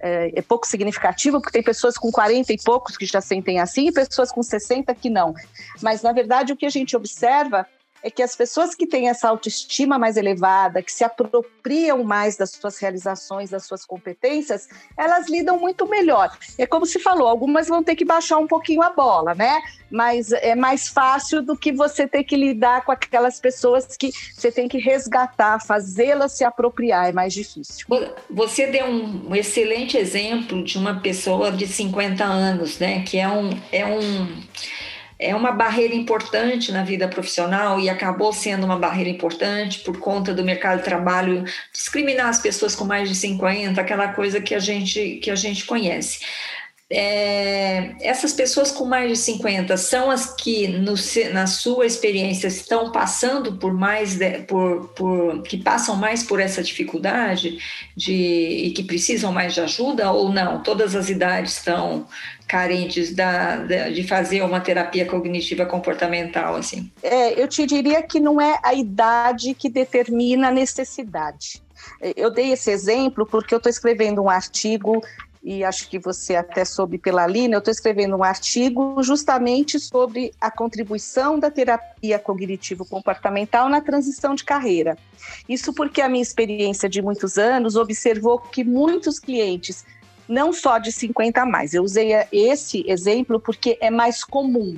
é, é, pouco significativo, porque tem pessoas com 40 e poucos que já sentem assim e pessoas com 60 que não. Mas, na verdade, o que a gente observa é que as pessoas que têm essa autoestima mais elevada, que se apropriam mais das suas realizações, das suas competências, elas lidam muito melhor. É como se falou, algumas vão ter que baixar um pouquinho a bola, né? Mas é mais fácil do que você ter que lidar com aquelas pessoas que você tem que resgatar, fazê-las se apropriar, é mais difícil. Você deu um excelente exemplo de uma pessoa de 50 anos, né? Que é um. É um é uma barreira importante na vida profissional e acabou sendo uma barreira importante por conta do mercado de trabalho discriminar as pessoas com mais de 50, aquela coisa que a gente, que a gente conhece. É, essas pessoas com mais de 50 são as que, no, na sua experiência, estão passando por mais, por, por, que passam mais por essa dificuldade de, e que precisam mais de ajuda ou não? Todas as idades estão carentes da, de fazer uma terapia cognitiva comportamental, assim? É, eu te diria que não é a idade que determina a necessidade. Eu dei esse exemplo porque eu estou escrevendo um artigo e acho que você até soube pela Lina, eu estou escrevendo um artigo justamente sobre a contribuição da terapia cognitivo-comportamental na transição de carreira. Isso porque a minha experiência de muitos anos observou que muitos clientes não só de 50 a mais. Eu usei esse exemplo porque é mais comum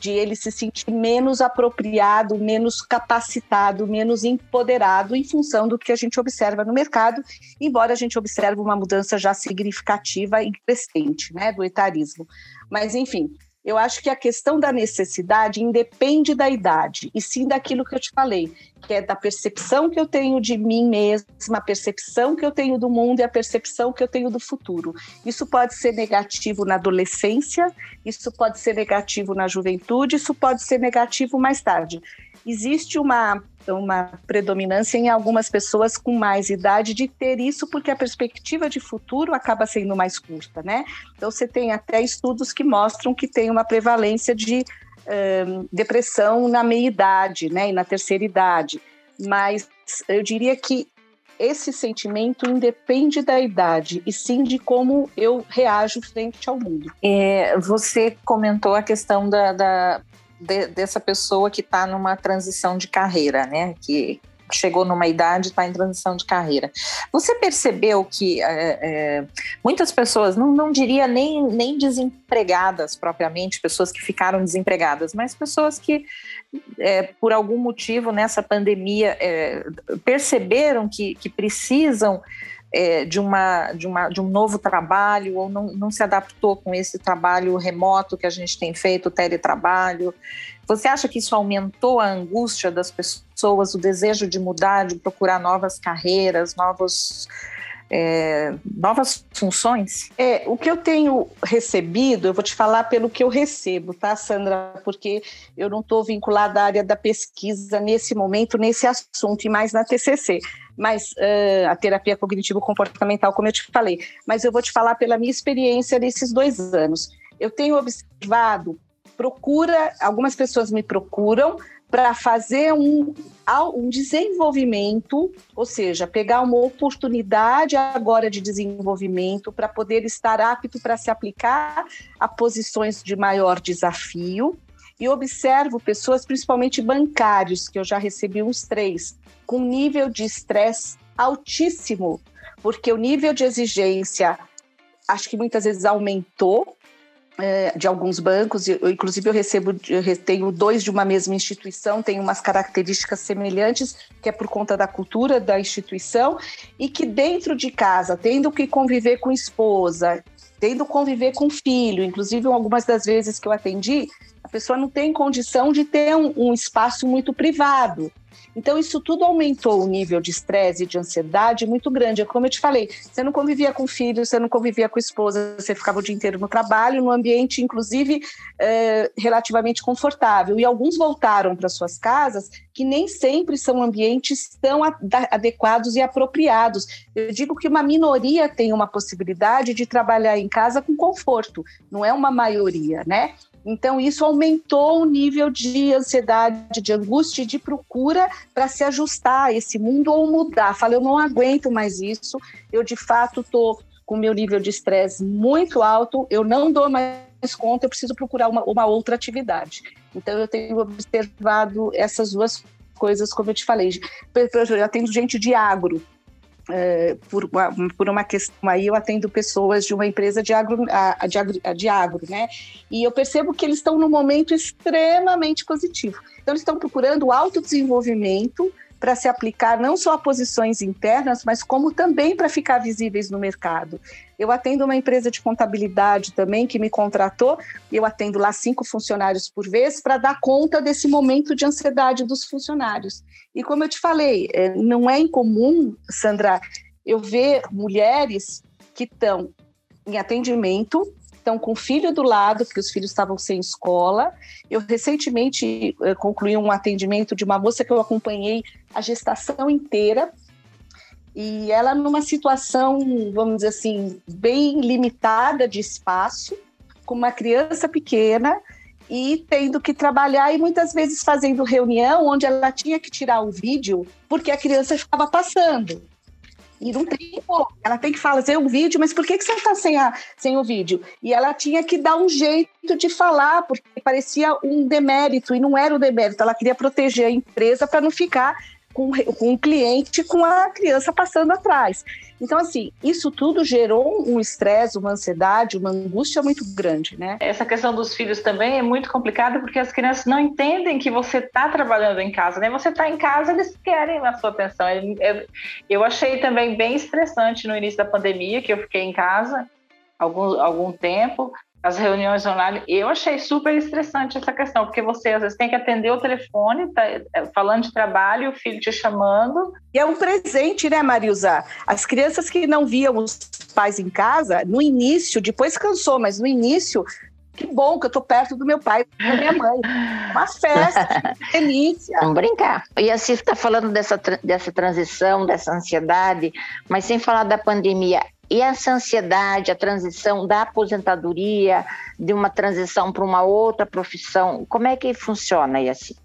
de ele se sentir menos apropriado, menos capacitado, menos empoderado em função do que a gente observa no mercado, embora a gente observe uma mudança já significativa e crescente, né, do etarismo. Mas enfim, eu acho que a questão da necessidade independe da idade, e sim daquilo que eu te falei, que é da percepção que eu tenho de mim mesma, a percepção que eu tenho do mundo e a percepção que eu tenho do futuro. Isso pode ser negativo na adolescência, isso pode ser negativo na juventude, isso pode ser negativo mais tarde. Existe uma uma predominância em algumas pessoas com mais idade de ter isso, porque a perspectiva de futuro acaba sendo mais curta, né? Então, você tem até estudos que mostram que tem uma prevalência de um, depressão na meia-idade, né? E na terceira idade. Mas eu diria que esse sentimento independe da idade e sim de como eu reajo frente ao mundo. É, você comentou a questão da, da de, dessa pessoa que está numa transição de carreira, né? Que chegou numa idade está em transição de carreira. Você percebeu que é, é, muitas pessoas, não, não diria nem, nem desempregadas propriamente, pessoas que ficaram desempregadas, mas pessoas que, é, por algum motivo nessa pandemia, é, perceberam que, que precisam é, de, uma, de, uma, de um novo trabalho ou não, não se adaptou com esse trabalho remoto que a gente tem feito, o teletrabalho. Você acha que isso aumentou a angústia das pessoas, o desejo de mudar, de procurar novas carreiras, novos, é, novas funções? É, o que eu tenho recebido, eu vou te falar pelo que eu recebo, tá, Sandra? Porque eu não estou vinculada à área da pesquisa nesse momento, nesse assunto, e mais na TCC mas uh, a terapia cognitivo-comportamental, como eu te falei. Mas eu vou te falar pela minha experiência nesses dois anos. Eu tenho observado procura, algumas pessoas me procuram para fazer um, um desenvolvimento, ou seja, pegar uma oportunidade agora de desenvolvimento para poder estar apto para se aplicar a posições de maior desafio. E observo pessoas, principalmente bancários, que eu já recebi uns três, com nível de estresse altíssimo, porque o nível de exigência acho que muitas vezes aumentou é, de alguns bancos, eu, inclusive eu recebo, eu tenho dois de uma mesma instituição, tem umas características semelhantes, que é por conta da cultura da instituição, e que dentro de casa, tendo que conviver com esposa, tendo conviver com filho, inclusive algumas das vezes que eu atendi, pessoa não tem condição de ter um, um espaço muito privado. Então, isso tudo aumentou o nível de estresse e de ansiedade muito grande. É como eu te falei, você não convivia com filho, você não convivia com esposa, você ficava o dia inteiro no trabalho, num ambiente, inclusive, é, relativamente confortável. E alguns voltaram para suas casas que nem sempre são ambientes tão adequados e apropriados. Eu digo que uma minoria tem uma possibilidade de trabalhar em casa com conforto, não é uma maioria, né? Então, isso aumentou o nível de ansiedade, de angústia e de procura para se ajustar a esse mundo ou mudar. Fala, eu não aguento mais isso, eu de fato estou com meu nível de estresse muito alto, eu não dou mais conta, eu preciso procurar uma, uma outra atividade. Então, eu tenho observado essas duas coisas, como eu te falei. Eu atendo gente de agro, é, por, uma, por uma questão aí, eu atendo pessoas de uma empresa de agro, de agro, de agro né? E eu percebo que eles estão num momento extremamente positivo. Então, eles estão procurando autodesenvolvimento para se aplicar não só a posições internas, mas como também para ficar visíveis no mercado. Eu atendo uma empresa de contabilidade também que me contratou, eu atendo lá cinco funcionários por vez para dar conta desse momento de ansiedade dos funcionários. E como eu te falei, é, não é incomum, Sandra, eu ver mulheres que estão em atendimento estão com o filho do lado, porque os filhos estavam sem escola. Eu recentemente eh, concluí um atendimento de uma moça que eu acompanhei a gestação inteira. E ela numa situação, vamos dizer assim, bem limitada de espaço, com uma criança pequena e tendo que trabalhar e muitas vezes fazendo reunião onde ela tinha que tirar o vídeo porque a criança estava passando. E não tem como. Ela tem que fazer um vídeo, mas por que, que você está sem, sem o vídeo? E ela tinha que dar um jeito de falar, porque parecia um demérito, e não era um demérito. Ela queria proteger a empresa para não ficar com, com o cliente com a criança passando atrás. Então, assim, isso tudo gerou um estresse, uma ansiedade, uma angústia muito grande, né? Essa questão dos filhos também é muito complicada porque as crianças não entendem que você está trabalhando em casa, né? Você está em casa, eles querem a sua atenção. Eu achei também bem estressante no início da pandemia, que eu fiquei em casa algum, algum tempo, as reuniões online, eu achei super estressante essa questão, porque você às vezes tem que atender o telefone, tá é, falando de trabalho, o filho te chamando. E é um presente, né, Marilza? As crianças que não viam os pais em casa, no início, depois cansou, mas no início, que bom que eu tô perto do meu pai e da minha mãe. Uma festa, delícia. Vamos brincar. E assim, está falando dessa, dessa transição, dessa ansiedade, mas sem falar da pandemia, e essa ansiedade, a transição da aposentadoria, de uma transição para uma outra profissão, como é que funciona assim?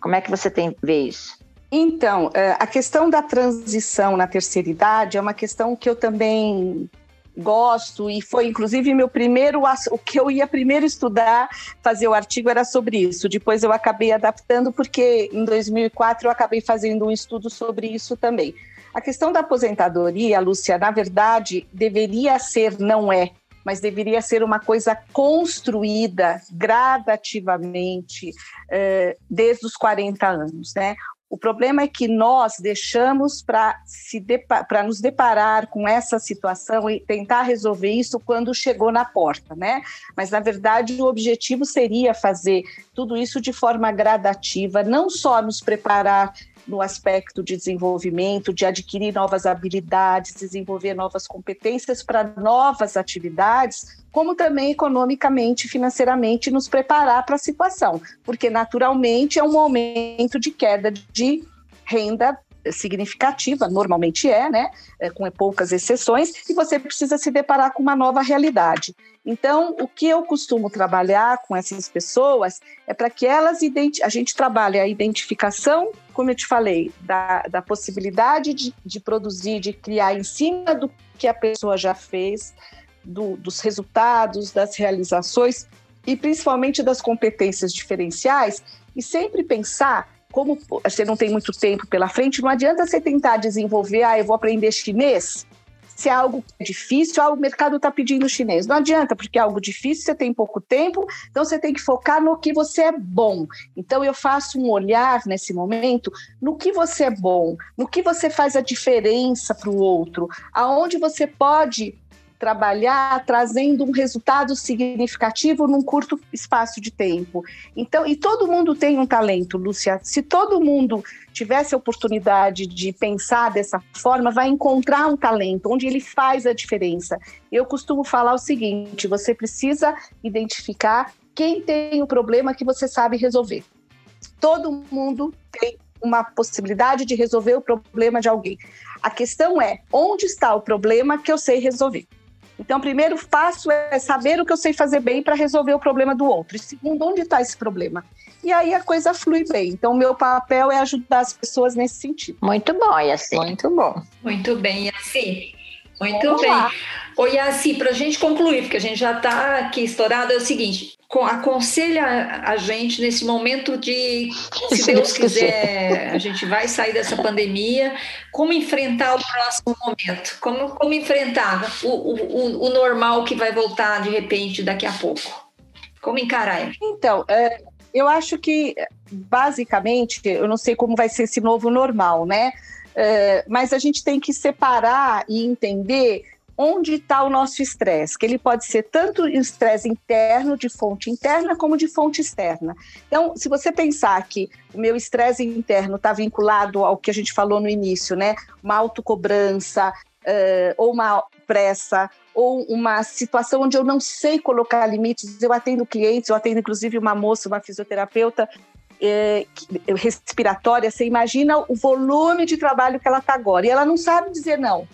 Como é que você tem vê isso? Então, é, a questão da transição na terceira idade é uma questão que eu também gosto e foi inclusive meu primeiro o que eu ia primeiro estudar fazer o artigo era sobre isso depois eu acabei adaptando porque em 2004 eu acabei fazendo um estudo sobre isso também a questão da aposentadoria, Lúcia, na verdade, deveria ser, não é, mas deveria ser uma coisa construída gradativamente eh, desde os 40 anos, né? O problema é que nós deixamos para nos deparar com essa situação e tentar resolver isso quando chegou na porta, né? Mas, na verdade, o objetivo seria fazer tudo isso de forma gradativa, não só nos preparar no aspecto de desenvolvimento, de adquirir novas habilidades, desenvolver novas competências para novas atividades, como também economicamente, financeiramente nos preparar para a situação, porque naturalmente é um momento de queda de renda significativa, normalmente é, né, é, com poucas exceções, e você precisa se deparar com uma nova realidade. Então, o que eu costumo trabalhar com essas pessoas é para que elas a gente trabalhe a identificação, como eu te falei, da, da possibilidade de, de produzir, de criar em cima do que a pessoa já fez, do, dos resultados, das realizações e principalmente das competências diferenciais, e sempre pensar como você não tem muito tempo pela frente, não adianta você tentar desenvolver, ah, eu vou aprender chinês, se é algo difícil, ah, o mercado está pedindo chinês. Não adianta, porque é algo difícil, você tem pouco tempo, então você tem que focar no que você é bom. Então eu faço um olhar nesse momento no que você é bom, no que você faz a diferença para o outro, aonde você pode trabalhar trazendo um resultado significativo num curto espaço de tempo. Então, e todo mundo tem um talento, Lúcia. Se todo mundo tivesse a oportunidade de pensar dessa forma, vai encontrar um talento onde ele faz a diferença. Eu costumo falar o seguinte: você precisa identificar quem tem o problema que você sabe resolver. Todo mundo tem uma possibilidade de resolver o problema de alguém. A questão é onde está o problema que eu sei resolver. Então, primeiro passo é saber o que eu sei fazer bem para resolver o problema do outro. E segundo, onde está esse problema? E aí a coisa flui bem. Então, o meu papel é ajudar as pessoas nesse sentido. Muito bom, Yassi. Muito bom. Muito bem, Yassi. Muito Vamos bem. Lá. Oi, Yassi, para a gente concluir, porque a gente já está aqui estourado, é o seguinte: aconselha a gente nesse momento de, se Deus quiser, a gente vai sair dessa pandemia, como enfrentar o próximo momento? Como, como enfrentar o, o, o normal que vai voltar de repente daqui a pouco? Como encarar? Então, é, eu acho que, basicamente, eu não sei como vai ser esse novo normal, né? É, mas a gente tem que separar e entender onde está o nosso estresse, que ele pode ser tanto estresse interno, de fonte interna, como de fonte externa. Então, se você pensar que o meu estresse interno está vinculado ao que a gente falou no início, né? Uma autocobrança, uh, ou uma pressa, ou uma situação onde eu não sei colocar limites. Eu atendo clientes, eu atendo inclusive uma moça, uma fisioterapeuta é, respiratória. Você imagina o volume de trabalho que ela está agora, e ela não sabe dizer não.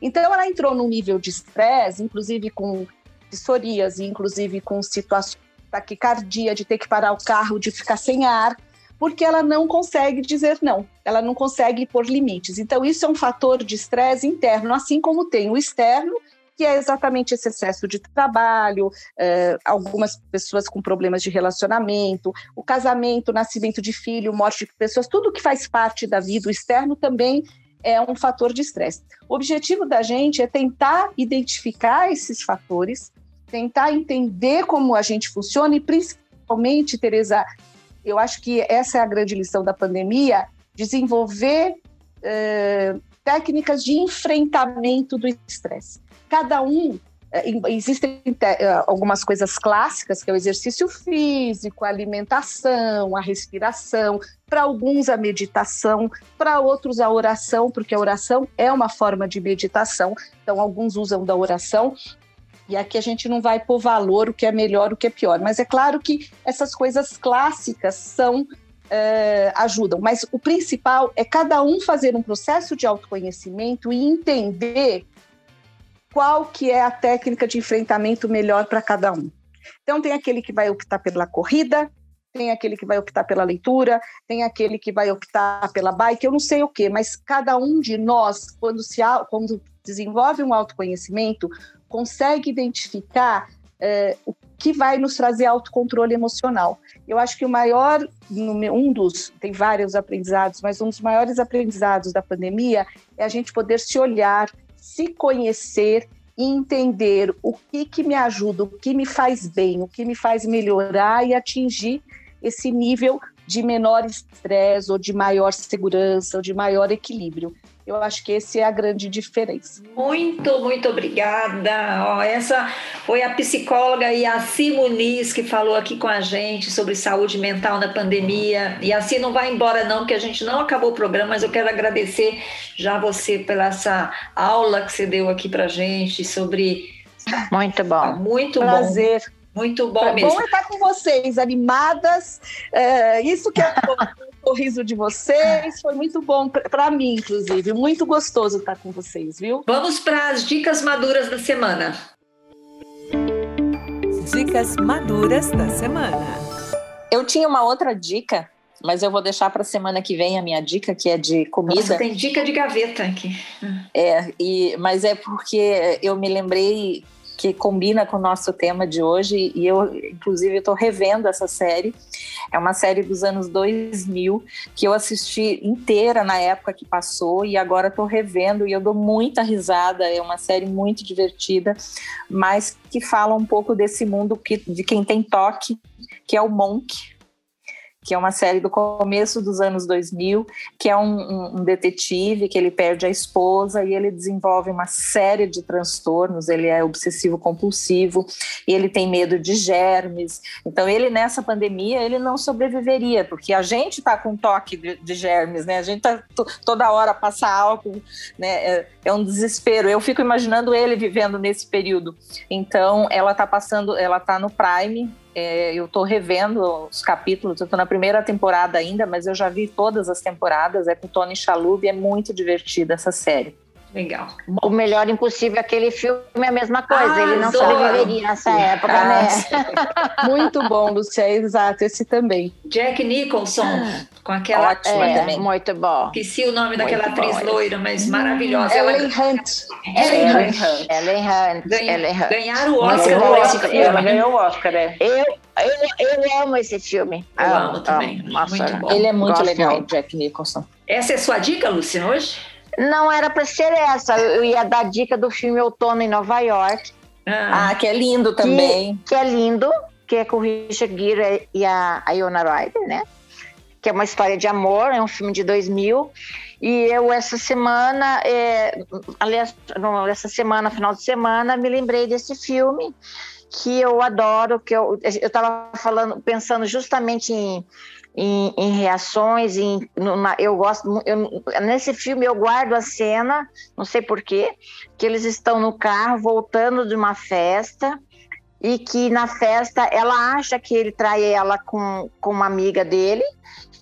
Então ela entrou num nível de estresse, inclusive com psoríase, inclusive com situações de taquicardia, de ter que parar o carro, de ficar sem ar, porque ela não consegue dizer não, ela não consegue pôr limites. Então isso é um fator de estresse interno, assim como tem o externo, que é exatamente esse excesso de trabalho, eh, algumas pessoas com problemas de relacionamento, o casamento, o nascimento de filho, morte de pessoas, tudo que faz parte da vida, o externo também é um fator de estresse. O objetivo da gente é tentar identificar esses fatores, tentar entender como a gente funciona e, principalmente, Tereza, eu acho que essa é a grande lição da pandemia, desenvolver eh, técnicas de enfrentamento do estresse. Cada um existem é, algumas coisas clássicas, que é o exercício físico, a alimentação, a respiração, para alguns a meditação, para outros a oração, porque a oração é uma forma de meditação, então alguns usam da oração. E aqui a gente não vai pôr valor, o que é melhor, o que é pior. Mas é claro que essas coisas clássicas são é, ajudam, mas o principal é cada um fazer um processo de autoconhecimento e entender qual que é a técnica de enfrentamento melhor para cada um. Então tem aquele que vai optar pela corrida, tem aquele que vai optar pela leitura, tem aquele que vai optar pela bike, eu não sei o que, mas cada um de nós, quando, se, quando desenvolve um autoconhecimento, consegue identificar é, o que vai nos trazer autocontrole emocional. Eu acho que o maior, um dos, tem vários aprendizados, mas um dos maiores aprendizados da pandemia é a gente poder se olhar, se conhecer e entender o que, que me ajuda, o que me faz bem, o que me faz melhorar e atingir esse nível de menor estresse ou de maior segurança ou de maior equilíbrio. Eu acho que essa é a grande diferença. Muito, muito obrigada. Ó, essa foi a psicóloga Yaci Muniz que falou aqui com a gente sobre saúde mental na pandemia. E assim não vai embora não, porque a gente não acabou o programa, mas eu quero agradecer já você pela essa aula que você deu aqui para gente sobre... Muito bom. Muito Prazer. bom. Muito bom é mesmo. Bom estar com vocês, animadas. É, isso que é bom. Sorriso de vocês. Foi muito bom para mim, inclusive. Muito gostoso estar com vocês, viu? Vamos para as dicas maduras da semana. Dicas maduras da semana. Eu tinha uma outra dica, mas eu vou deixar para a semana que vem a minha dica, que é de comida. Nossa, tem dica de gaveta aqui. É, e, mas é porque eu me lembrei que combina com o nosso tema de hoje e eu, inclusive, estou revendo essa série. É uma série dos anos 2000 que eu assisti inteira na época que passou e agora estou revendo e eu dou muita risada. É uma série muito divertida, mas que fala um pouco desse mundo que, de quem tem toque, que é o Monk que é uma série do começo dos anos 2000, que é um, um, detetive que ele perde a esposa e ele desenvolve uma série de transtornos. Ele é obsessivo compulsivo ele tem medo de germes. Então ele nessa pandemia ele não sobreviveria porque a gente está com toque de, de, germes, né? A gente tá toda hora passa álcool, né? É, é um desespero. Eu fico imaginando ele vivendo nesse período. Então ela está passando, ela está no Prime é, eu estou revendo os capítulos, eu estou na primeira temporada ainda, mas eu já vi todas as temporadas. É com Tony Shalhoub, é muito divertida essa série. Legal. O Melhor Impossível, aquele filme é a mesma coisa. Ah, ele não adoro. sobreviveria nessa época, ah, né? Muito bom, Lúcia, exato. Esse também. Jack Nicholson, com aquela... Ótimo é, também. Muito bom. Esqueci o nome daquela muito atriz bom, loira, mas maravilhosa. Ellen ela... Hunt. Ellen Hunt. Ellen Hunt. Ganha... Hunt. Ganharam o Oscar por esse filme. Ela ganhou o Oscar, né? Eu, eu, eu amo esse filme. Eu amo, amo também. Amo. Muito bom. Ele é muito Gosto legal, muito. Jack Nicholson. Essa é sua dica, Luciana, hoje? Não era para ser essa. Eu ia dar dica do filme Outono em Nova York. Ah, ah que é lindo também. Que, que, é lindo, que é com o Richard Gere e a, a Iona Ryder, né? Que é uma história de amor, é um filme de 2000. E eu, essa semana, é, aliás, não, essa semana, final de semana, me lembrei desse filme que eu adoro, que eu estava falando, pensando justamente em em, em reações, em, numa, eu gosto, eu, nesse filme eu guardo a cena, não sei porquê, que eles estão no carro voltando de uma festa e que na festa ela acha que ele trai ela com, com uma amiga dele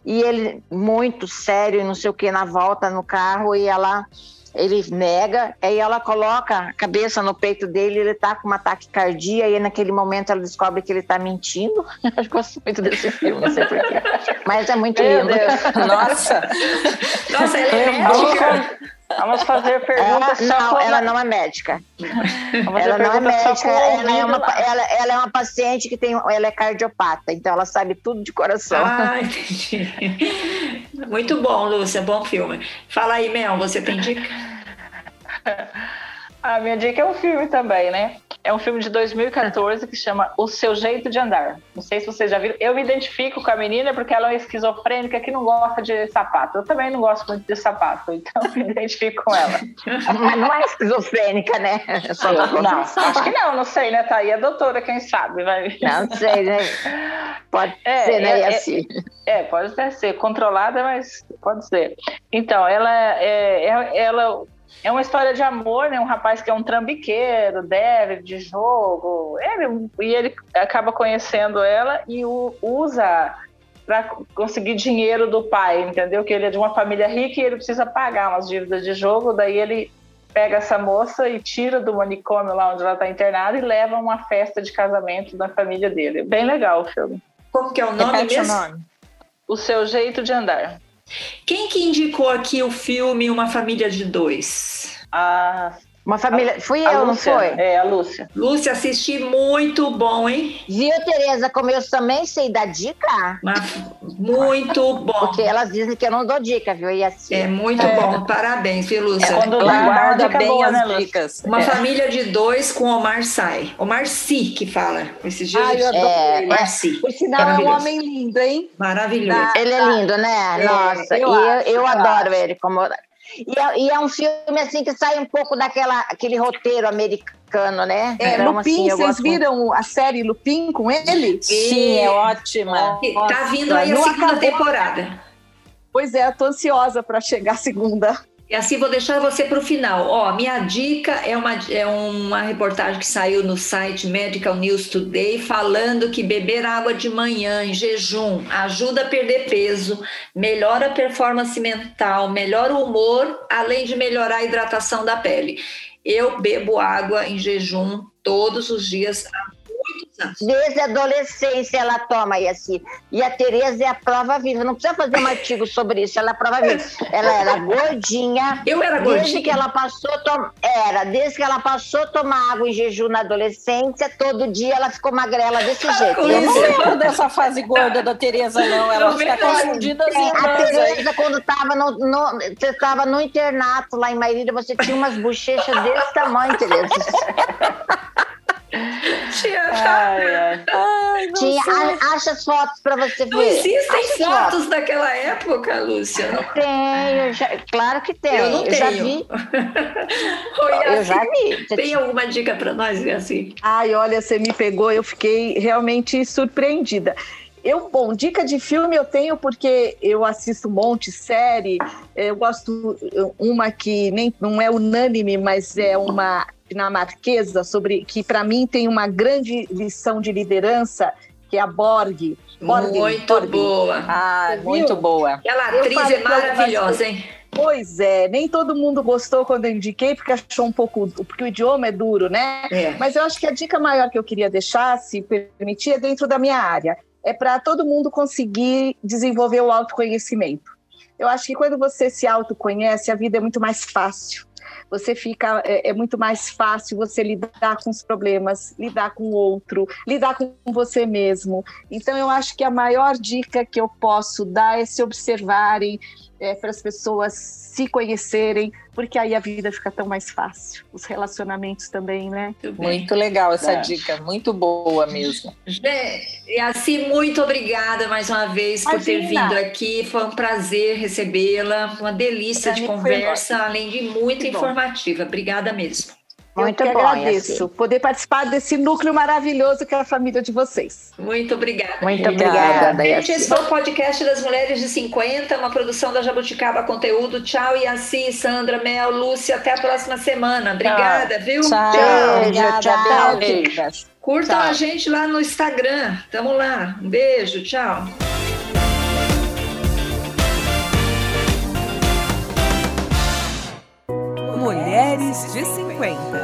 e ele muito sério e não sei o que na volta no carro e ela ele nega, aí ela coloca a cabeça no peito dele, ele tá com um ataque cardíaco, e naquele momento ela descobre que ele tá mentindo. Eu gosto muito desse filme, não sei porquê. Mas é muito Meu lindo. Deus. Nossa! Nossa, ela é. Vamos fazer perguntas. Ela, não, ela não é médica. ela não é médica, ela é, uma, ela, ela, é uma paciente que tem, ela é cardiopata, então ela sabe tudo de coração. Ah, entendi. Muito bom, Lúcia, bom filme. Fala aí, Mel, você tem dica? A minha dica é um filme também, né? É um filme de 2014 que chama O Seu Jeito de Andar. Não sei se vocês já viram. Eu me identifico com a menina porque ela é esquizofrênica que não gosta de sapato. Eu também não gosto muito de sapato, então me identifico com ela. Mas não é esquizofrênica, né? Não, não acho que não, não sei, né? Tá aí a doutora, quem sabe. Vai... Não sei, né? Pode é, ser, né? É, assim. é, pode até ser. Controlada, mas pode ser. Então, ela, é, é ela é uma história de amor, né? Um rapaz que é um trambiqueiro, deve de jogo. Ele, e ele acaba conhecendo ela e o usa para conseguir dinheiro do pai, entendeu? Que ele é de uma família rica e ele precisa pagar umas dívidas de jogo. Daí ele pega essa moça e tira do manicômio lá onde ela está internada e leva uma festa de casamento da família dele. Bem legal o filme. Como que é o nome mesmo? O, nome. o seu jeito de andar. Quem que indicou aqui o filme Uma Família de Dois? Ah, uma família. Fui eu, Lúcia, não foi? É, a Lúcia. Lúcia, assisti muito bom, hein? Viu, Tereza, como eu também sei dar dica? Mas, muito bom. Porque elas dizem que eu não dou dica, viu? E assim, é muito é. bom. Parabéns, viu, Lúcia? É quando Ela guarda bem boa, as né, dicas. Uma é. família de dois com Omar Sai. Omar Si que fala. Esses dias. Ai, eu adoro é, Omar Si. Por sinal, é um homem lindo, hein? Maravilhoso. Ele é lindo, né? É, Nossa, eu, e acho, eu, eu adoro ele. Como e é, e é, um filme assim que sai um pouco daquela aquele roteiro americano, né? É, então, Lupin, assim, vocês viram muito. a série Lupin com ele? Sim, é ótima. Tá vindo aí a segunda temporada. Pois é, eu tô ansiosa para chegar a segunda. E assim vou deixar você para o final. Ó, minha dica é uma, é uma reportagem que saiu no site Medical News Today falando que beber água de manhã em jejum ajuda a perder peso, melhora a performance mental, melhora o humor, além de melhorar a hidratação da pele. Eu bebo água em jejum todos os dias há Desde a adolescência ela toma, e assim. E a Tereza é a prova viva. Não precisa fazer um artigo sobre isso, ela é a prova viva. Ela era gordinha. Eu era gordinha. Desde que ela passou, tom... era, desde que ela passou a tomar água em jejum na adolescência, todo dia ela ficou magrela desse jeito. Eu não lembro dessa fase gorda da Tereza, não. Ela fica confundida assim. A Tereza, quando estava no, no, você estava no internato lá em Marília, você tinha umas bochechas desse tamanho, Tereza. Tinha. Ai, ai. Ai, Tinha acha as fotos para você ver. Não existem fotos, fotos daquela época, Lúcia. Não tenho, já, claro que tem. Eu não eu tenho. já vi. Oi, eu já vi. Tem alguma dica para nós, assim? Ai, olha, você me pegou, eu fiquei realmente surpreendida. Eu, bom, dica de filme eu tenho porque eu assisto um monte de série. Eu gosto uma que nem não é unânime, mas é uma dinamarquesa sobre que para mim tem uma grande lição de liderança, que é a Borg. Borg muito Borg. boa. Ah, muito boa. Aquela atriz é maravilhosa, hein? Pois é, nem todo mundo gostou quando eu indiquei, porque achou um pouco. Porque o idioma é duro, né? É. Mas eu acho que a dica maior que eu queria deixar, se permitir, é dentro da minha área. É para todo mundo conseguir desenvolver o autoconhecimento. Eu acho que quando você se autoconhece, a vida é muito mais fácil você fica é, é, muito mais fácil você lidar com os problemas, lidar com o outro, lidar com você mesmo. Então eu acho que a maior dica que eu posso dar é se observarem, é, para as pessoas se conhecerem, porque aí a vida fica tão mais fácil. Os relacionamentos também, né? Muito, muito legal essa é. dica, muito boa mesmo. E assim, muito obrigada mais uma vez Imagina. por ter vindo aqui. Foi um prazer recebê-la, uma delícia de conversa, além de muito informativa. Obrigada mesmo. Muito eu que bom, agradeço assim. poder participar desse núcleo maravilhoso que é a família de vocês. Muito obrigada. Muito obrigada. Gente, esse foi o podcast das Mulheres de 50, uma produção da Jabuticaba Conteúdo. Tchau, Yaci, Sandra, Mel, Lúcia. Até a próxima semana. Obrigada, tchau. viu? Tchau. Beijo, tchau. Beijo. Curtam tchau. a gente lá no Instagram. Tamo lá. Um beijo, tchau. Mulheres de 50.